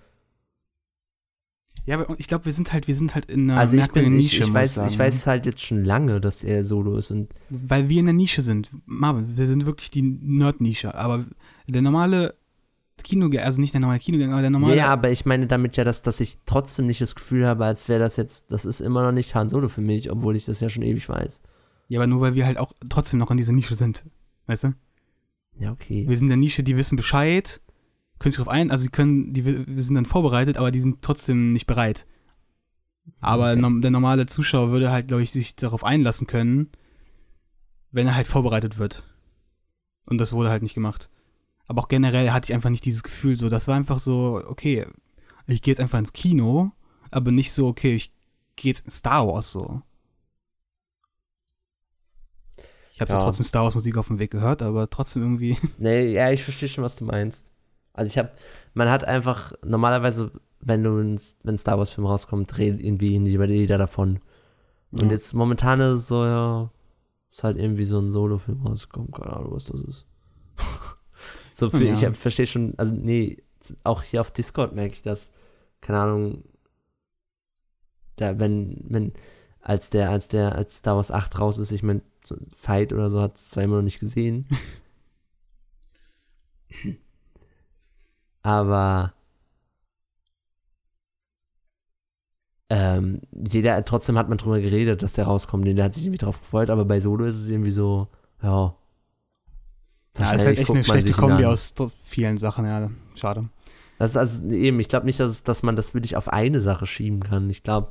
Speaker 1: Ja, aber ich glaube, wir sind halt, wir sind halt in einer
Speaker 2: also ich bin, ich,
Speaker 1: Nische,
Speaker 2: ich,
Speaker 1: muss
Speaker 2: weiß,
Speaker 1: sagen.
Speaker 2: ich weiß halt jetzt schon lange, dass er Solo ist und
Speaker 1: Weil wir in der Nische sind. Marvin, wir sind wirklich die Nerd-Nische. Aber der normale Kinogänger, also nicht der normale Kinogänger, aber der normale.
Speaker 2: ja, aber ich meine damit ja, dass, dass ich trotzdem nicht das Gefühl habe, als wäre das jetzt, das ist immer noch nicht Han Solo für mich, obwohl ich das ja schon ewig weiß.
Speaker 1: Ja, aber nur weil wir halt auch trotzdem noch in dieser Nische sind. Weißt du?
Speaker 2: Ja, okay.
Speaker 1: Wir sind in der Nische, die wissen Bescheid, können sich darauf ein, also die können, die, wir sind dann vorbereitet, aber die sind trotzdem nicht bereit. Aber
Speaker 2: Okay.
Speaker 1: nom- der normale Zuschauer würde halt, glaube ich, sich darauf einlassen können, wenn er halt vorbereitet wird. Und das wurde halt nicht gemacht. Aber auch generell hatte ich einfach nicht dieses Gefühl so, das war einfach so, okay, ich gehe jetzt einfach ins Kino, aber nicht so, okay, ich gehe jetzt in Star Wars so. Ich habe
Speaker 2: Ja.
Speaker 1: trotzdem Star Wars Musik auf dem Weg gehört, aber trotzdem irgendwie.
Speaker 2: Nee, ja, ich verstehe schon, was du meinst. Also ich habe, man hat einfach, normalerweise, wenn du ein, wenn Star Wars Film rauskommt, redet irgendwie jeder davon. Und
Speaker 1: Ja.
Speaker 2: jetzt momentan ist es so, ja, ist halt irgendwie so ein Solo-Film rausgekommen, keine Ahnung, was das ist. so, für,
Speaker 1: Ja.
Speaker 2: ich verstehe schon, also nee, auch hier auf Discord merke ich das, keine Ahnung, da, wenn, wenn, als der, als der, als Star Wars 8 raus ist, ich meine, so Fight oder so hat es immer noch nicht gesehen. Aber ähm, jeder, trotzdem hat man drüber geredet, dass der rauskommt, der hat sich irgendwie drauf gefreut, aber bei Solo ist es irgendwie so, ja.
Speaker 1: Ja, ist halt echt eine schlechte Kombi aus vielen Sachen, ja. Schade.
Speaker 2: Das ist also eben, ich glaube nicht, dass, es, dass man das wirklich auf eine Sache schieben kann. Ich glaube,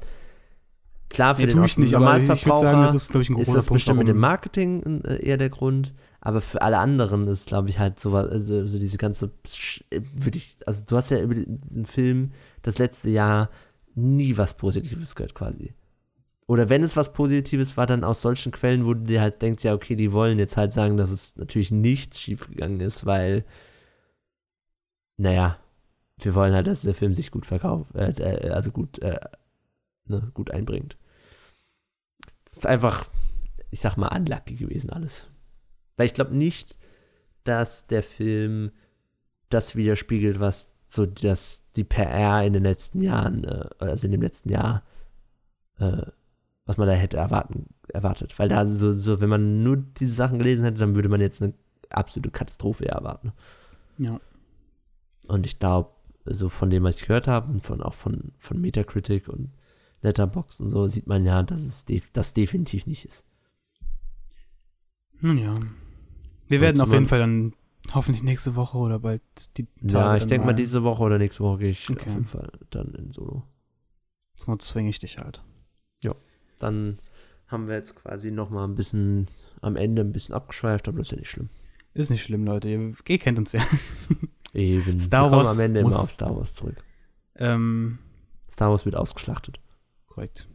Speaker 2: klar, für
Speaker 1: Nee,
Speaker 2: den
Speaker 1: ich nicht, aber ich würde sagen, das ist, glaube ich, ein
Speaker 2: ist
Speaker 1: großer
Speaker 2: das
Speaker 1: Punkt.
Speaker 2: bestimmt mit dem Marketing äh, eher der Grund, aber für alle anderen ist, glaube ich, halt so, also, so diese ganze, würde ich, also du hast ja über diesen Film das letzte Jahr nie was Positives gehört quasi. Oder wenn es was Positives war, dann aus solchen Quellen, wo du dir halt denkst, ja, okay, die wollen jetzt halt sagen, dass es natürlich nichts schiefgegangen ist, weil, naja, wir wollen halt, dass der Film sich gut verkauft, äh, äh, also gut, äh, ne, gut einbringt. Es ist einfach, ich sag mal, unlucky gewesen alles. Weil ich glaube nicht, dass der Film das widerspiegelt, was so das, die PR in den letzten Jahren, äh, also in dem letzten Jahr, äh, was man da hätte erwarten, erwartet. Weil da so, so, wenn man nur diese Sachen gelesen hätte, dann würde man jetzt eine absolute Katastrophe erwarten.
Speaker 1: Ja.
Speaker 2: Und ich glaube, so von dem, was ich gehört habe und von auch von, von Metacritic und Letterboxd und so, sieht man ja, dass es def das definitiv nicht ist.
Speaker 1: Nun ja. Wir
Speaker 2: Und
Speaker 1: werden auf jeden Fall dann hoffentlich nächste Woche oder bald die
Speaker 2: Ja, ich denke mal, diese Woche oder nächste Woche gehe ich
Speaker 1: Okay.
Speaker 2: auf jeden Fall dann in Solo.
Speaker 1: Sonst zwinge ich dich halt.
Speaker 2: Dann haben wir jetzt quasi noch mal ein bisschen am Ende ein bisschen abgeschweift, aber das ist ja nicht schlimm.
Speaker 1: Ist nicht schlimm, Leute. Ihr, ihr kennt uns ja.
Speaker 2: Eben.
Speaker 1: Star
Speaker 2: wir kommen
Speaker 1: Wars
Speaker 2: am Ende immer auf Star Wars zurück.
Speaker 1: Ähm,
Speaker 2: Star Wars wird ausgeschlachtet.
Speaker 1: korrekt.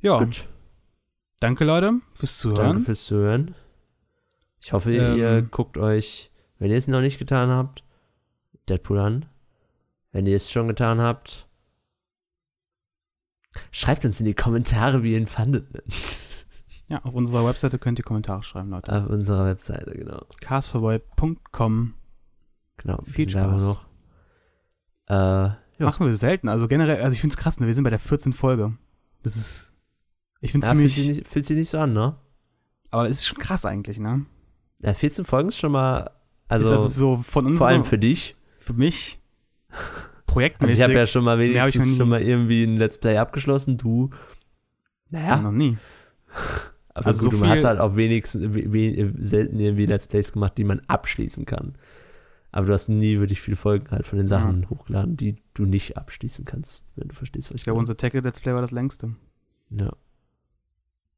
Speaker 1: Ja,
Speaker 2: Gut.
Speaker 1: danke Leute fürs
Speaker 2: Danke
Speaker 1: Zuhören.
Speaker 2: fürs Zuhören. Ich hoffe,
Speaker 1: Ähm,
Speaker 2: ihr guckt euch, wenn ihr es noch nicht getan habt, Deadpool an. Wenn ihr es schon getan habt, schreibt uns in die Kommentare, wie ihr ihn fandet.
Speaker 1: Ja, auf unserer Webseite könnt ihr Kommentare schreiben, Leute.
Speaker 2: Auf unserer Webseite, genau.
Speaker 1: castforboy.com
Speaker 2: Genau,
Speaker 1: Viel Spaß.
Speaker 2: noch. Äh, Ja.
Speaker 1: Machen wir selten. Also generell, also ich finde es krass, ne? wir sind bei der 14 Folge. Das ist, ich finde es
Speaker 2: ja, fühlt,
Speaker 1: ziemlich,
Speaker 2: sich nicht, fühlt sich nicht so an, ne?
Speaker 1: aber es ist schon krass eigentlich, ne?
Speaker 2: Ja, 14 Folgen ist schon mal, also,
Speaker 1: ist das so von uns,
Speaker 2: vor allem für dich.
Speaker 1: für mich,
Speaker 2: Also
Speaker 1: projektmäßig,
Speaker 2: ich habe ja schon mal wenigstens
Speaker 1: nie.
Speaker 2: schon mal irgendwie ein Let's Play abgeschlossen, du, naja,
Speaker 1: noch nie.
Speaker 2: aber
Speaker 1: also
Speaker 2: gut,
Speaker 1: so
Speaker 2: du hast halt auch wenigstens we, we, selten irgendwie Let's Plays gemacht, die man abschließen kann. Aber du hast nie wirklich viele Folgen halt von den Sachen hochgeladen, die du nicht abschließen kannst, wenn du verstehst, was ich
Speaker 1: Ich glaube,
Speaker 2: meine.
Speaker 1: unser Tackle Let's Play war das längste.
Speaker 2: Ja.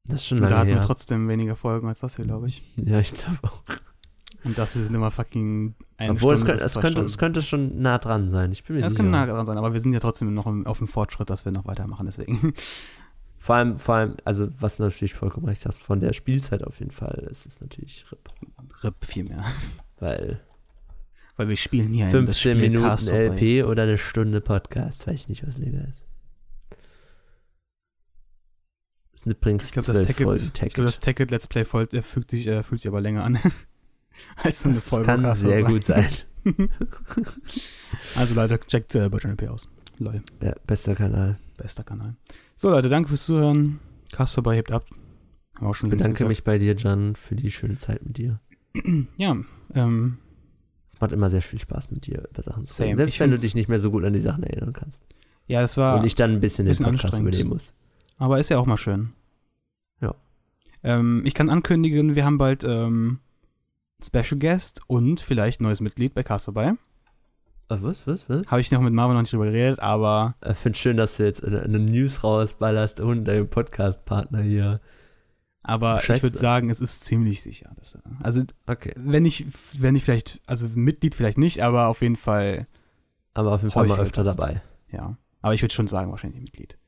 Speaker 2: Das ist schon
Speaker 1: Und da
Speaker 2: lange
Speaker 1: hatten wir
Speaker 2: her.
Speaker 1: trotzdem weniger Folgen als das hier, glaube ich.
Speaker 2: Ja, ich glaube auch.
Speaker 1: Und das sind immer fucking
Speaker 2: Obwohl, es
Speaker 1: Stunde
Speaker 2: könnte, es,
Speaker 1: zwei
Speaker 2: könnte, es könnte schon nah dran sein. Ich bin mir
Speaker 1: Ja,
Speaker 2: sicher.
Speaker 1: kann nah dran sein, aber wir sind ja trotzdem noch im, auf dem Fortschritt, dass wir noch weitermachen, deswegen.
Speaker 2: Vor allem, vor allem, also was du natürlich vollkommen recht hast, von der Spielzeit auf jeden Fall ist es natürlich RIP.
Speaker 1: RIP viel mehr.
Speaker 2: Weil
Speaker 1: Weil wir spielen hier ein
Speaker 2: 15 Minuten. LP oder eine Stunde Podcast, weiß ich nicht, was lieber ist. Das sind übrigens
Speaker 1: Ich glaube, das Tacket Let's Play voll, äh, fügt, sich, äh, fühlt sich aber länger an. Als so eine
Speaker 2: das
Speaker 1: Folge
Speaker 2: kann
Speaker 1: Castaway.
Speaker 2: sehr gut sein.
Speaker 1: also Leute, checkt äh, Bertrand LP aus. Lol,
Speaker 2: Ja, bester Kanal.
Speaker 1: bester Kanal. So Leute, danke fürs Zuhören. Cast vorbei, hebt ab. Haben auch schon
Speaker 2: Ich bedanke
Speaker 1: gesagt.
Speaker 2: mich bei dir, Jan, für die schöne Zeit mit dir.
Speaker 1: Ja, ähm,
Speaker 2: Es macht immer sehr viel Spaß mit dir über Sachen zu reden. Selbst
Speaker 1: Ich
Speaker 2: wenn du dich nicht mehr so gut an die Sachen erinnern kannst.
Speaker 1: ja, das war,
Speaker 2: Und ich dann ein bisschen den
Speaker 1: bisschen
Speaker 2: Podcast
Speaker 1: anstrengend.
Speaker 2: übernehmen muss.
Speaker 1: aber ist ja auch mal schön.
Speaker 2: Ja.
Speaker 1: Ähm, ich kann ankündigen, wir haben bald ähm, Special Guest und vielleicht neues Mitglied bei Cast vorbei.
Speaker 2: Ah, was, was, was?
Speaker 1: Habe ich noch mit Marvin noch nicht drüber geredet, aber
Speaker 2: Ich finde schön, dass du jetzt eine, eine News rausballerst und deinen Podcast-Partner hier.
Speaker 1: Aber
Speaker 2: Schätze.
Speaker 1: ich würde sagen, es ist ziemlich sicher. Dass, also,
Speaker 2: Okay.
Speaker 1: wenn ich, wenn ich vielleicht, also Mitglied vielleicht nicht, aber auf jeden Fall,
Speaker 2: Aber auf jeden Fall mal öfter dabei.
Speaker 1: ja. Aber ich würde schon sagen, wahrscheinlich Mitglied.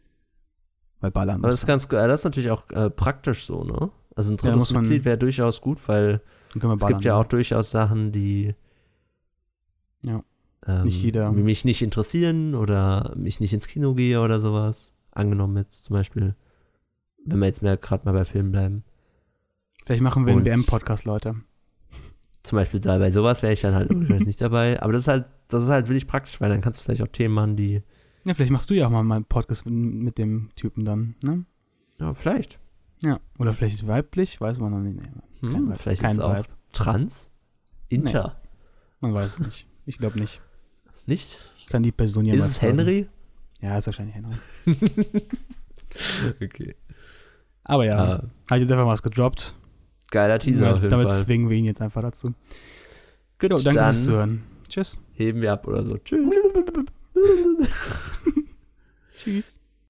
Speaker 1: Weil Ballern
Speaker 2: Aber das ist ganz, äh, das ist natürlich auch äh, praktisch so, ne? Also ein
Speaker 1: Ja,
Speaker 2: drittes
Speaker 1: man-
Speaker 2: Mitglied wäre durchaus gut, weil
Speaker 1: Dann können wir
Speaker 2: es
Speaker 1: ballern,
Speaker 2: gibt ja auch durchaus Sachen, die
Speaker 1: Ja.
Speaker 2: ähm,
Speaker 1: Nicht jeder-
Speaker 2: mich nicht interessieren oder mich nicht ins Kino gehe oder sowas. Angenommen jetzt zum Beispiel, wenn wir jetzt mehr gerade mal bei Filmen bleiben.
Speaker 1: Vielleicht machen wir einen
Speaker 2: Und-
Speaker 1: WM-Podcast, Leute.
Speaker 2: Zum Beispiel da bei sowas wäre ich dann halt nicht dabei. Aber das ist halt, das ist halt wirklich praktisch, weil dann kannst du vielleicht auch Themen machen, die.
Speaker 1: Ja, vielleicht machst du ja auch mal einen Podcast mit, mit dem Typen dann, ne?
Speaker 2: Ja, vielleicht.
Speaker 1: Ja. Oder vielleicht weiblich, weiß man noch nicht. Nee, kein Vibe.
Speaker 2: vielleicht
Speaker 1: kein
Speaker 2: ist es auch
Speaker 1: Vibe.
Speaker 2: trans. Inter.
Speaker 1: Man weiß es nicht. Ich glaube nicht.
Speaker 2: Nicht?
Speaker 1: Ich kann die Person ja
Speaker 2: ist es
Speaker 1: fragen.
Speaker 2: Henry?
Speaker 1: Ja, ist wahrscheinlich Henry.
Speaker 2: okay.
Speaker 1: Aber ja,
Speaker 2: Ah,
Speaker 1: habe ich jetzt einfach mal was gedroppt.
Speaker 2: geiler Teaser jeden
Speaker 1: Damit
Speaker 2: Fall.
Speaker 1: zwingen wir ihn jetzt einfach dazu. Jo, danke
Speaker 2: dann
Speaker 1: fürs Zuhören. Tschüss.
Speaker 2: heben wir ab oder so. Tschüss.
Speaker 1: Tschüss.